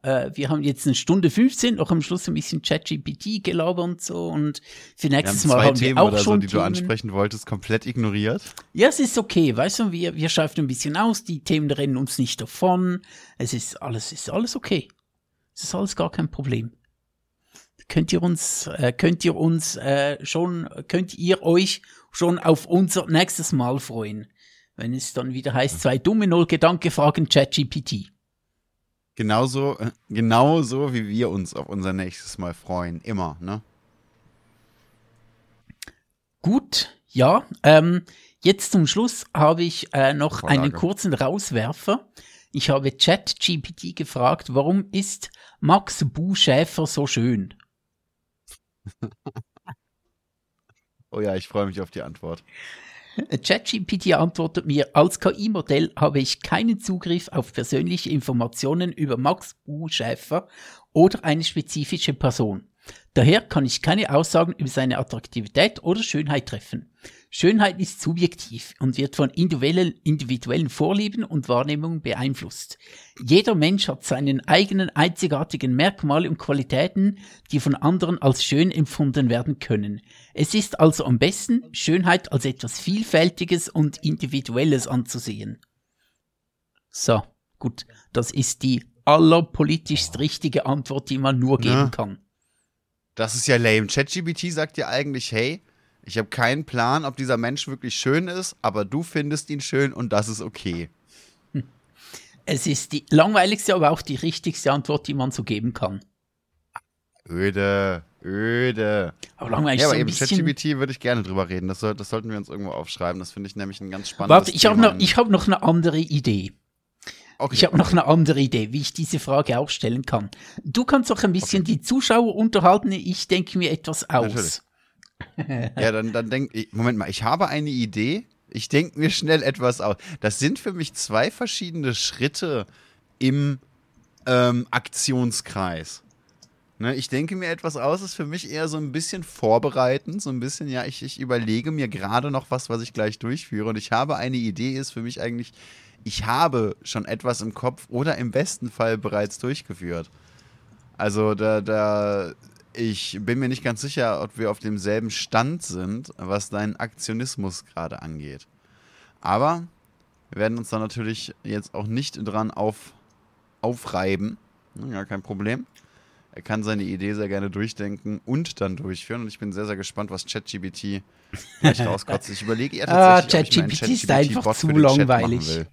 äh, wir haben jetzt eine Stunde 15, noch am Schluss ein bisschen ChatGPT gelabert und so und für nächstes wir haben Mal haben Themen wir auch oder schon so, die Themen. du ansprechen wolltest, komplett ignoriert. Ja, es ist okay, weißt du, wir, wir schreiben ein bisschen aus, die Themen rennen uns nicht davon, es ist alles, ist alles okay. Es ist alles gar kein Problem. Könnt ihr uns, äh, könnt ihr uns äh, schon, könnt ihr euch schon auf unser nächstes Mal freuen, wenn es dann wieder heißt, zwei dumme Null Gedanke fragen ChatGPT. Genauso, äh, genauso wie wir uns auf unser nächstes Mal freuen. Immer, ne? Gut, ja. Ähm, jetzt zum Schluss habe ich äh, noch Vorlage. einen kurzen Rauswerfer. Ich habe ChatGPT gefragt, warum ist Max Buschäfer so schön? oh ja, ich freue mich auf die Antwort. ChatGPT antwortet mir, als KI-Modell habe ich keinen Zugriff auf persönliche Informationen über Max U. Schäfer oder eine spezifische Person. Daher kann ich keine Aussagen über seine Attraktivität oder Schönheit treffen. Schönheit ist subjektiv und wird von individuellen, Vorlieben und Wahrnehmungen beeinflusst. Jeder Mensch hat seinen eigenen einzigartigen Merkmale und Qualitäten, die von anderen als schön empfunden werden können. Es ist also am besten, Schönheit als etwas Vielfältiges und Individuelles anzusehen. So, gut, das ist die allerpolitischst richtige Antwort, die man nur geben ja. kann. Das ist ja lame. ChatGPT sagt dir eigentlich, hey, ich habe keinen Plan, ob dieser Mensch wirklich schön ist, aber du findest ihn schön und das ist okay. Es ist die langweiligste, aber auch die richtigste Antwort, die man so geben kann. Öde, öde. Aber langweilig ja, aber so eben ChatGPT würde ich gerne drüber reden. Das, soll, das, sollten wir uns irgendwo aufschreiben. Das finde ich nämlich ein ganz spannendes Warte, ich habe noch, hab noch eine andere Idee. Okay. Ich habe noch eine andere Idee, wie ich diese Frage auch stellen kann. Du kannst doch ein bisschen okay. die Zuschauer unterhalten. Ich denke mir etwas aus. Ja, dann, dann denk ich, Moment mal, ich habe eine Idee. Ich denke mir schnell etwas aus. Das sind für mich zwei verschiedene Schritte im ähm, Aktionskreis. Ne, ich denke mir etwas aus, ist für mich eher so ein bisschen vorbereitend, so ein bisschen, ja, ich, ich überlege mir gerade noch was, was ich gleich durchführe. Und ich habe eine Idee, ist für mich eigentlich, ich habe schon etwas im Kopf oder im besten Fall bereits durchgeführt. Also da, da ich bin mir nicht ganz sicher, ob wir auf demselben Stand sind, was deinen Aktionismus gerade angeht. Aber wir werden uns da natürlich jetzt auch nicht dran auf, aufreiben. Ja, kein Problem. Er kann seine Idee sehr gerne durchdenken und dann durchführen. Und ich bin sehr, sehr gespannt, was ChatGPT gleich rauskotzt. Ich überlege eher ah, tatsächlich, ah, ChatGPT ist einfach zu langweilig.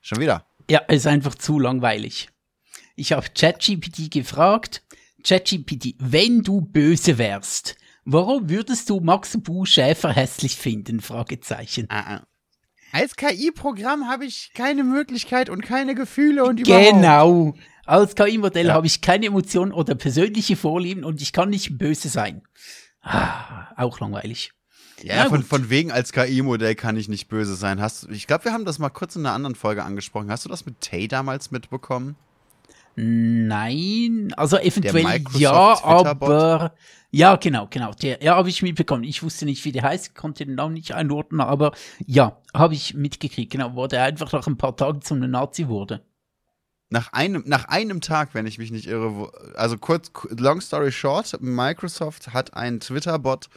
Schon wieder? Ja, ist einfach zu langweilig. Ich habe ChatGPT gefragt, ChatGPT, wenn du böse wärst, warum würdest du Max Bu Schäfer hässlich finden? Fragezeichen. Ah, ah. Als KI-Programm habe ich keine Möglichkeit und keine Gefühle und überhaupt. Genau. Als KI-Modell ja. habe ich keine Emotionen oder persönliche Vorlieben und ich kann nicht böse sein. Ah, auch langweilig. Ja, von, von wegen als KI-Modell kann ich nicht böse sein. Hast, ich glaube, wir haben das mal kurz in einer anderen Folge angesprochen. Hast du das mit Tay damals mitbekommen? Nein, also eventuell ja, aber ja, genau, genau. Der, ja, habe ich mitbekommen. Ich wusste nicht, wie der heißt, konnte den Namen nicht einordnen, aber ja, habe ich mitgekriegt, genau, wo der einfach nach ein paar Tagen zum Nazi wurde. Nach einem, nach einem Tag, wenn ich mich nicht irre, also kurz, long story short, Microsoft hat einen Twitter-Bot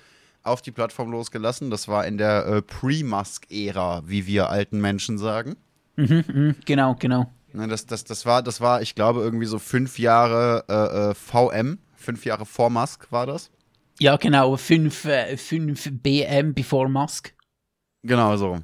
auf die Plattform losgelassen. Das war in der äh, Pre-Musk-Ära, wie wir alten Menschen sagen. Mhm, mh, genau, genau. Ne, das, das, das, war, das war, ich glaube, irgendwie so fünf Jahre äh, äh VM, fünf Jahre vor Musk war das. Ja, genau, fünf, äh, fünf BM before Musk. Genau so.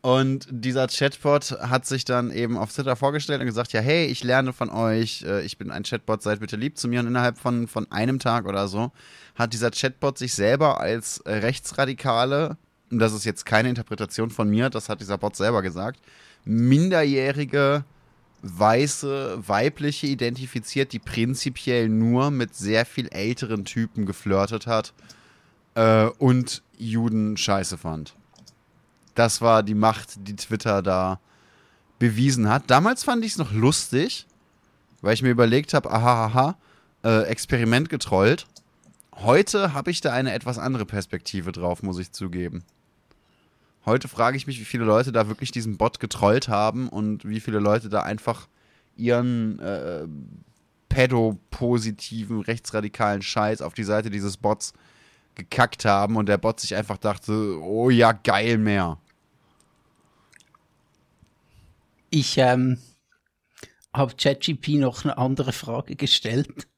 Und dieser Chatbot hat sich dann eben auf Twitter vorgestellt und gesagt, ja, hey, ich lerne von euch, äh, ich bin ein Chatbot, seid bitte lieb zu mir. Und innerhalb von, von einem Tag oder so hat dieser Chatbot sich selber als Rechtsradikale, und das ist jetzt keine Interpretation von mir, das hat dieser Bot selber gesagt, minderjährige, weiße, weibliche identifiziert, die prinzipiell nur mit sehr viel älteren Typen geflirtet hat äh, und Juden scheiße fand. Das war die Macht, die Twitter da bewiesen hat. Damals fand ich es noch lustig, weil ich mir überlegt habe, aha, aha, äh, Experiment getrollt. Heute habe ich da eine etwas andere Perspektive drauf, muss ich zugeben. Heute frage ich mich, wie viele Leute da wirklich diesen Bot getrollt haben und wie viele Leute da einfach ihren äh, pädopositiven, rechtsradikalen Scheiß auf die Seite dieses Bots gekackt haben und der Bot sich einfach dachte, oh ja, geil mehr. Ich ähm, habe ChatGP noch eine andere Frage gestellt.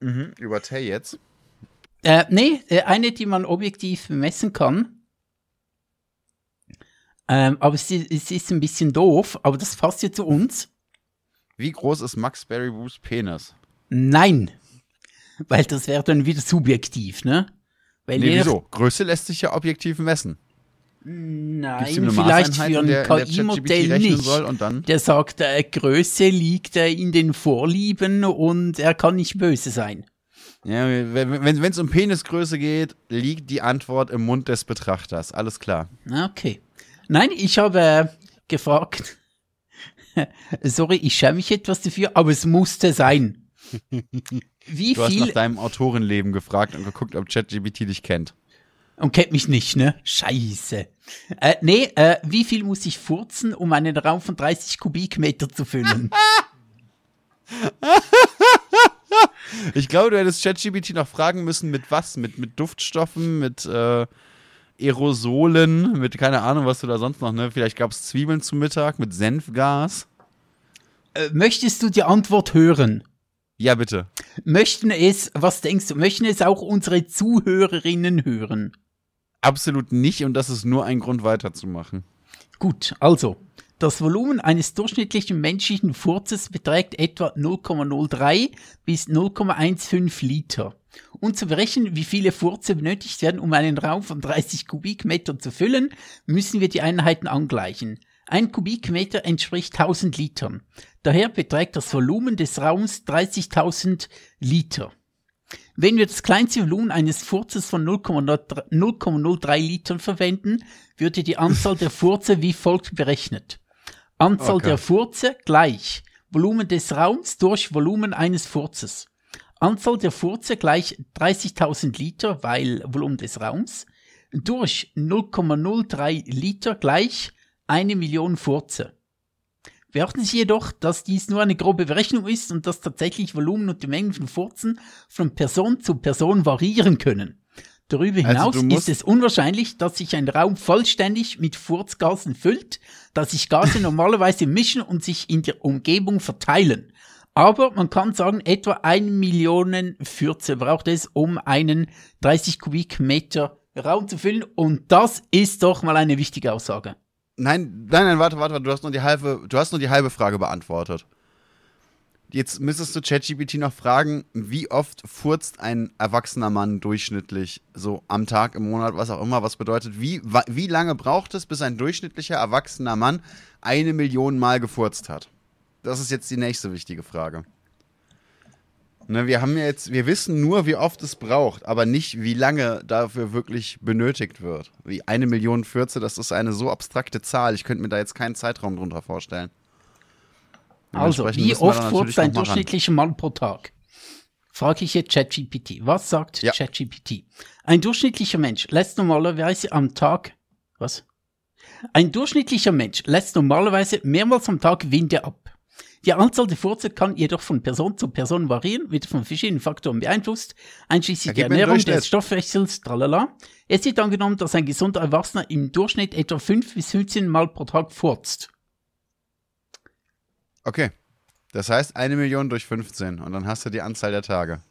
Mhm, über Tay jetzt? Äh, nee, äh, eine, die man objektiv messen kann. Ähm, aber es, es, ist ein bisschen doof, aber das passt ja zu uns. Wie groß ist Max Berrywoos Penis? Nein, weil das wäre dann wieder subjektiv, ne? Weil nee, wieso? Größe lässt sich ja objektiv messen. Nein, vielleicht für ein KI-Modell nicht. Der sagt, äh, Größe liegt äh, in den Vorlieben und er kann nicht böse sein. Ja, wenn es um Penisgröße geht, liegt die Antwort im Mund des Betrachters. Alles klar. Okay. Nein, ich habe äh, gefragt. Sorry, ich schäme mich etwas dafür, aber es musste sein. Wie du viel? hast nach deinem Autorenleben gefragt und geguckt, ob ChatGPT dich kennt. Und kennt mich nicht, ne? Scheiße. Äh, nee, äh, wie viel muss ich furzen, um einen Raum von 30 Kubikmeter zu füllen? ich glaube, du hättest ChatGPT noch fragen müssen, mit was? Mit, mit Duftstoffen, mit äh, Aerosolen, mit keine Ahnung, was du da sonst noch, ne? Vielleicht gab es Zwiebeln zum Mittag, mit Senfgas. Äh, möchtest du die Antwort hören? Ja, bitte. Möchten es, was denkst du, möchten es auch unsere Zuhörerinnen hören? Absolut nicht und das ist nur ein Grund weiterzumachen. Gut, also, das Volumen eines durchschnittlichen menschlichen Furzes beträgt etwa 0,03 bis 0,15 Liter. Um zu berechnen, wie viele Furze benötigt werden, um einen Raum von 30 Kubikmetern zu füllen, müssen wir die Einheiten angleichen. Ein Kubikmeter entspricht 1000 Litern. Daher beträgt das Volumen des Raums 30.000 Liter. Wenn wir das kleinste Volumen eines Furzes von 0,03 Litern verwenden, würde die Anzahl der Furze wie folgt berechnet. Anzahl okay. der Furze gleich Volumen des Raums durch Volumen eines Furzes. Anzahl der Furze gleich 30.000 Liter, weil Volumen des Raums, durch 0,03 Liter gleich eine Million Furze. Beachten Sie jedoch, dass dies nur eine grobe Berechnung ist und dass tatsächlich Volumen und die Mengen von Furzen von Person zu Person variieren können. Darüber also hinaus also ist es unwahrscheinlich, dass sich ein Raum vollständig mit Furzgasen füllt, da sich Gase normalerweise mischen und sich in der Umgebung verteilen. Aber man kann sagen, etwa eine Million Fürze braucht es, um einen 30 Kubikmeter Raum zu füllen. Und das ist doch mal eine wichtige Aussage. Nein, nein, nein, warte, warte, du hast nur die halbe, du hast nur die halbe Frage beantwortet. Jetzt müsstest du ChatGPT noch fragen, wie oft furzt ein erwachsener Mann durchschnittlich, so am Tag, im Monat, was auch immer, was bedeutet, wie, wie lange braucht es, bis ein durchschnittlicher erwachsener Mann eine Million Mal gefurzt hat? Das ist jetzt die nächste wichtige Frage. Ne, wir haben jetzt, wir wissen nur, wie oft es braucht, aber nicht, wie lange dafür wirklich benötigt wird. Wie eine Million Fürze, das ist eine so abstrakte Zahl. Ich könnte mir da jetzt keinen Zeitraum drunter vorstellen. Also, wie oft furzt ein durchschnittlicher Mann pro Tag? Frage ich jetzt ChatGPT. Was sagt ja. ChatGPT? Ein durchschnittlicher Mensch lässt normalerweise am Tag, was? Ein durchschnittlicher Mensch lässt normalerweise mehrmals am Tag Winde ab. Die Anzahl der Furze kann jedoch von Person zu Person variieren, wird von verschiedenen Faktoren beeinflusst, einschließlich der Ernährung, des Stoffwechsels, tralala. Es wird angenommen, dass ein gesunder Erwachsener im Durchschnitt etwa 5 bis 15 Mal pro Tag furzt. Okay. Das heißt eine Million durch 15 und dann hast du die Anzahl der Tage.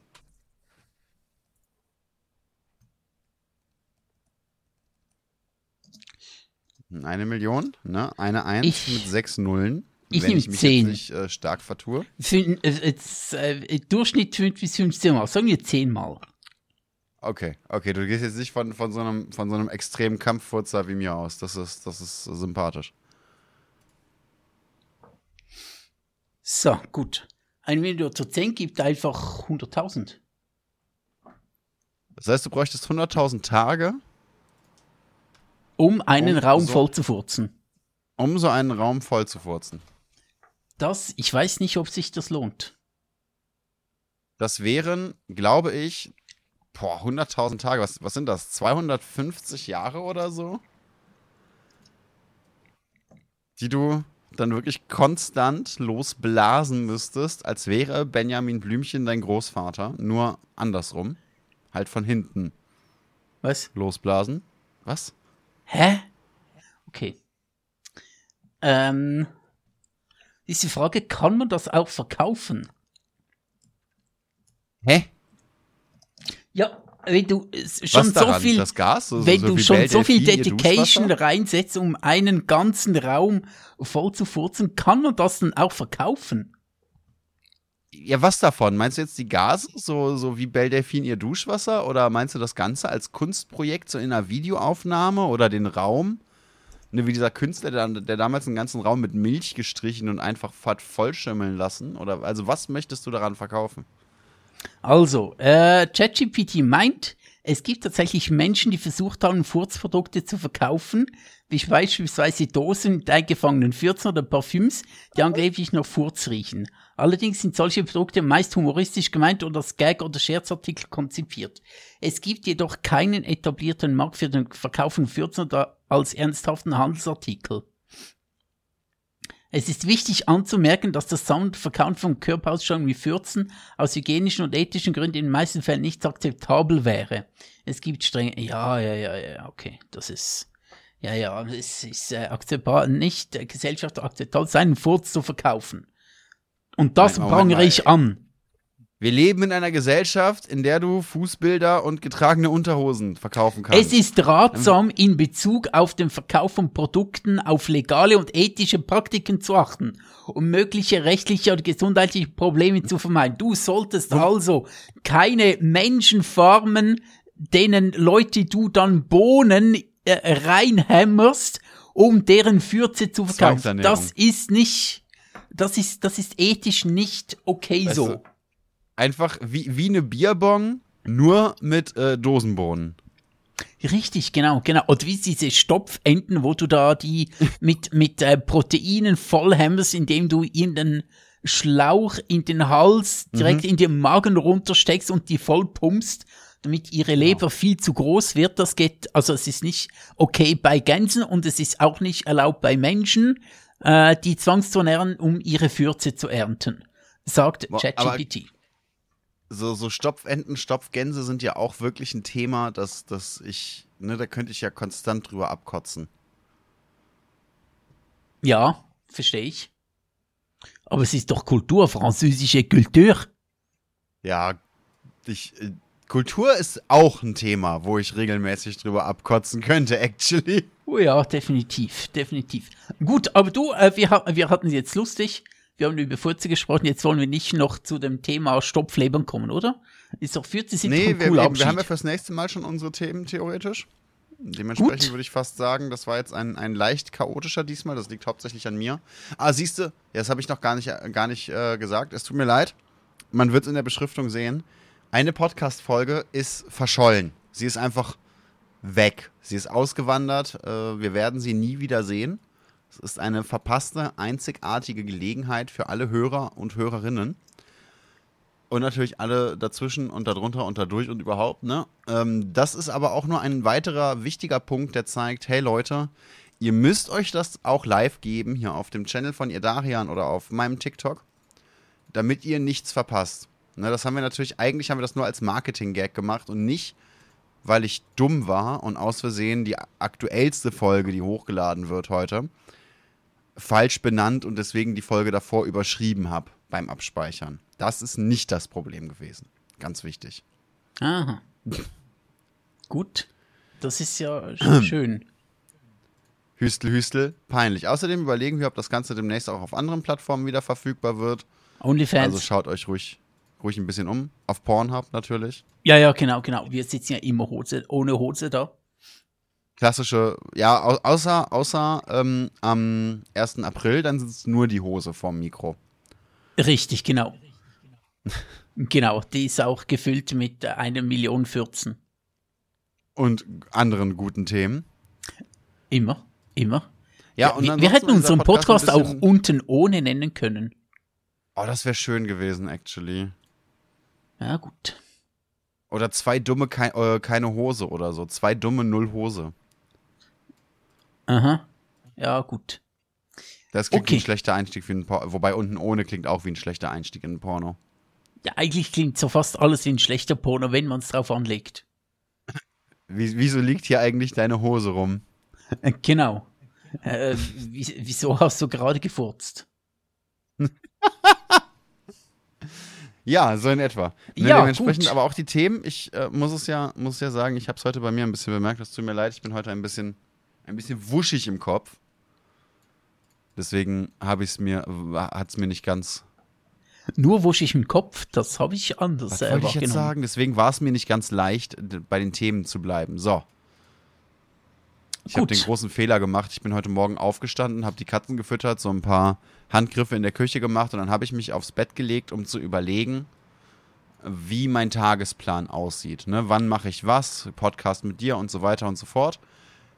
Eine Million, ne? Eine Eins ich, mit sechs Nullen. Ich nehme zehn. Nicht, äh, stark vertue. Für, äh, äh, Durchschnitt 5 bis 15 Mal. Sagen wir 10 Mal. Okay, okay. Du gehst jetzt nicht von, von, so, einem, von so einem extremen Kampffurzer wie mir aus. Das ist, das ist sympathisch. So, gut. Ein Million zu 10 gibt einfach 100.000. Das heißt, du bräuchtest 100.000 Tage? Um einen um Raum so, voll zu furzen. Um so einen Raum voll zu furzen. Das, ich weiß nicht, ob sich das lohnt. Das wären, glaube ich, 100.000 Tage. Was, was sind das? 250 Jahre oder so? Die du dann wirklich konstant losblasen müsstest, als wäre Benjamin Blümchen dein Großvater, nur andersrum. Halt von hinten. Was? Losblasen. Was? Hä? Okay. Ähm, diese Frage, kann man das auch verkaufen? Hä? Ja, wenn du schon so viel? So, wenn so du schon so viel Dedication reinsetzt, um einen ganzen Raum voll zu furzen, kann man das dann auch verkaufen? Ja, was davon? Meinst du jetzt die Gase, so, so wie Belle Delphine ihr Duschwasser? Oder meinst du das Ganze als Kunstprojekt, so in einer Videoaufnahme oder den Raum? Ne, wie dieser Künstler, der, der damals einen ganzen Raum mit Milch gestrichen und einfach hat vollschimmeln lassen? Oder also was möchtest du daran verkaufen? Also, äh, ChatGPT meint, es gibt tatsächlich Menschen, die versucht haben, Furzprodukte zu verkaufen, wie beispielsweise Dosen mit eingefangenen Fürzen oder Parfüms, die angeblich noch Furz riechen. Allerdings sind solche Produkte meist humoristisch gemeint oder als Gag- oder Scherzartikel konzipiert. Es gibt jedoch keinen etablierten Markt für den Verkauf von Fürzen oder als ernsthaften Handelsartikel. Es ist wichtig anzumerken, dass das Soundverkauf von Körperausstellungen wie Fürzen aus hygienischen und ethischen Gründen in den meisten Fällen nicht akzeptabel wäre. Es gibt strenge, ja, ja, ja, ja, okay, das ist, ja, ja, es ist äh, akzeptabel, nicht äh, Gesellschaft akzeptabel, seinen Furz zu verkaufen. Und das prangere ich an. Wir leben in einer Gesellschaft, in der du Fußbilder und getragene Unterhosen verkaufen kannst. Es ist ratsam, in Bezug auf den Verkauf von Produkten auf legale und ethische Praktiken zu achten, um mögliche rechtliche oder gesundheitliche Probleme zu vermeiden. Du solltest also keine Menschen farmen, denen Leute du dann Bohnen äh, reinhämmerst, um deren Fürze zu verkaufen. Das ist nicht, das ist, das ist ethisch nicht okay weißt so. Du, einfach wie, wie eine Bierbong, nur mit äh, Dosenbohnen. Richtig, genau, genau. Oder wie diese Stopfenten, wo du da die mit, mit äh, Proteinen vollhämmerst, indem du in den Schlauch in den Hals direkt mhm. in den Magen runtersteckst und die voll pumpst, damit ihre Leber wow. viel zu groß wird. Das geht, also es ist nicht okay bei Gänsen und es ist auch nicht erlaubt bei Menschen, äh, die zwangszuernähren, um ihre Fürze zu ernten, sagt ChatGPT so, so Stopfenten, Stopfgänse sind ja auch wirklich ein Thema, dass, dass ich, ne, da könnte ich ja konstant drüber abkotzen. Ja, verstehe ich. Aber es ist doch Kultur, französische Kultur. Ja, ich, äh, Kultur ist auch ein Thema, wo ich regelmäßig drüber abkotzen könnte, actually. Oh ja, definitiv, definitiv. Gut, aber du, äh, wir, wir hatten es jetzt lustig wir haben über Furze gesprochen, jetzt wollen wir nicht noch zu dem Thema Stopflebern kommen, oder? Ist doch Furze sind nee, wir, wir, wir haben ja fürs nächste Mal schon unsere Themen theoretisch. Dementsprechend Gut. würde ich fast sagen, das war jetzt ein, ein leicht chaotischer diesmal. Das liegt hauptsächlich an mir. Ah, siehst du, ja, das habe ich noch gar nicht, gar nicht äh, gesagt. Es tut mir leid. Man wird es in der Beschriftung sehen. Eine Podcast-Folge ist verschollen. Sie ist einfach weg. Sie ist ausgewandert. Äh, wir werden sie nie wieder sehen. Es ist eine verpasste, einzigartige Gelegenheit für alle Hörer und Hörerinnen. Und natürlich alle dazwischen und darunter und dadurch und überhaupt, ne? Ähm, das ist aber auch nur ein weiterer wichtiger Punkt, der zeigt, hey Leute, ihr müsst euch das auch live geben, hier auf dem Channel von Idarian oder auf meinem TikTok, damit ihr nichts verpasst. Ne, das haben wir natürlich, eigentlich haben wir das nur als Marketing-Gag gemacht und nicht, weil ich dumm war und aus Versehen die aktuellste Folge, die hochgeladen wird heute, falsch benannt und deswegen die Folge davor überschrieben habe beim Abspeichern. Das ist nicht das Problem gewesen. Ganz wichtig. Aha. Gut. Das ist ja schön. Hüstel, Hüstel, peinlich. Außerdem überlegen wir, ob das Ganze demnächst auch auf anderen Plattformen wieder verfügbar wird. OnlyFans. Also schaut euch ruhig, ruhig ein bisschen um. Auf Pornhub natürlich. Ja, ja, genau, genau. Wir sitzen ja immer Hose, ohne Hose da. Klassische, ja, außer, außer ähm, am 1. April, dann sitzt nur die Hose vorm Mikro. Richtig, genau. genau, die ist auch gefüllt mit einer Million Fürzen. Und anderen guten Themen. Immer, immer. Ja, und wir, wir hätten unseren Podcast, Podcast auch unten ohne nennen können. Oh, das wäre schön gewesen, actually. Ja, gut. Oder zwei dumme, kei äh, keine Hose oder so. Zwei dumme, null Hose. Aha. Ja, gut. Das klingt okay. wie ein schlechter Einstieg für ein Porno. Wobei unten ohne klingt auch wie ein schlechter Einstieg in ein Porno. Ja, eigentlich klingt so fast alles wie ein schlechter Porno, wenn man es drauf anlegt. Wie, wieso liegt hier eigentlich deine Hose rum? Genau. Äh, wieso hast du gerade gefurzt? ja, so in etwa. Ne, ja, dementsprechend gut. aber auch die Themen. Ich äh, muss es ja, muss ja sagen, ich habe es heute bei mir ein bisschen bemerkt. Es tut mir leid, ich bin heute ein bisschen, ein bisschen wuschig im Kopf. Deswegen habe ich es mir, hat es mir nicht ganz. Nur wuschig im Kopf, das habe ich anders. Was wollte ich jetzt sagen? Deswegen war es mir nicht ganz leicht, bei den Themen zu bleiben. So. Ich habe den großen Fehler gemacht. Ich bin heute Morgen aufgestanden, habe die Katzen gefüttert, so ein paar Handgriffe in der Küche gemacht und dann habe ich mich aufs Bett gelegt, um zu überlegen, wie mein Tagesplan aussieht. Ne? Wann mache ich was? Podcast mit dir und so weiter und so fort.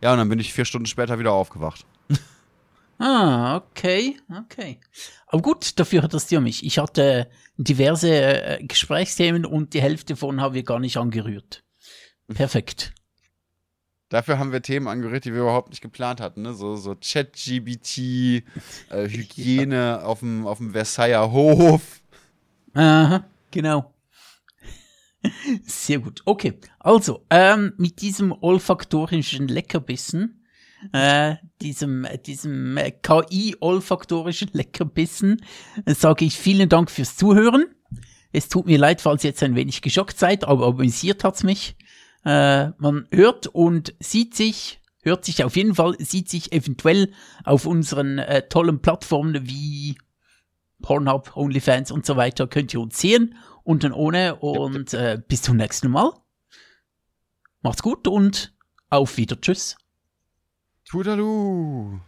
Ja, und dann bin ich vier Stunden später wieder aufgewacht. Ah, okay, okay. Aber gut, dafür hat das ja mich. Ich hatte diverse äh, Gesprächsthemen und die Hälfte von haben wir gar nicht angerührt. Perfekt. Dafür haben wir Themen angerührt, die wir überhaupt nicht geplant hatten. Ne? So, so Chat-GBT, äh, Hygiene ja. auf, dem, auf dem Versailler Hof. Aha, genau. Sehr gut. Okay, also ähm, mit diesem olfaktorischen Leckerbissen, äh, diesem, diesem KI-olfaktorischen Leckerbissen, sage ich vielen Dank fürs Zuhören. Es tut mir leid, falls ihr jetzt ein wenig geschockt seid, aber amüsiert hat's mich. Äh, man hört und sieht sich, hört sich auf jeden Fall, sieht sich eventuell auf unseren äh, tollen Plattformen wie Pornhub, OnlyFans und so weiter, könnt ihr uns sehen und dann ohne und äh, bis zum nächsten Mal. Macht's gut und auf wieder. Tschüss. Toodaloo.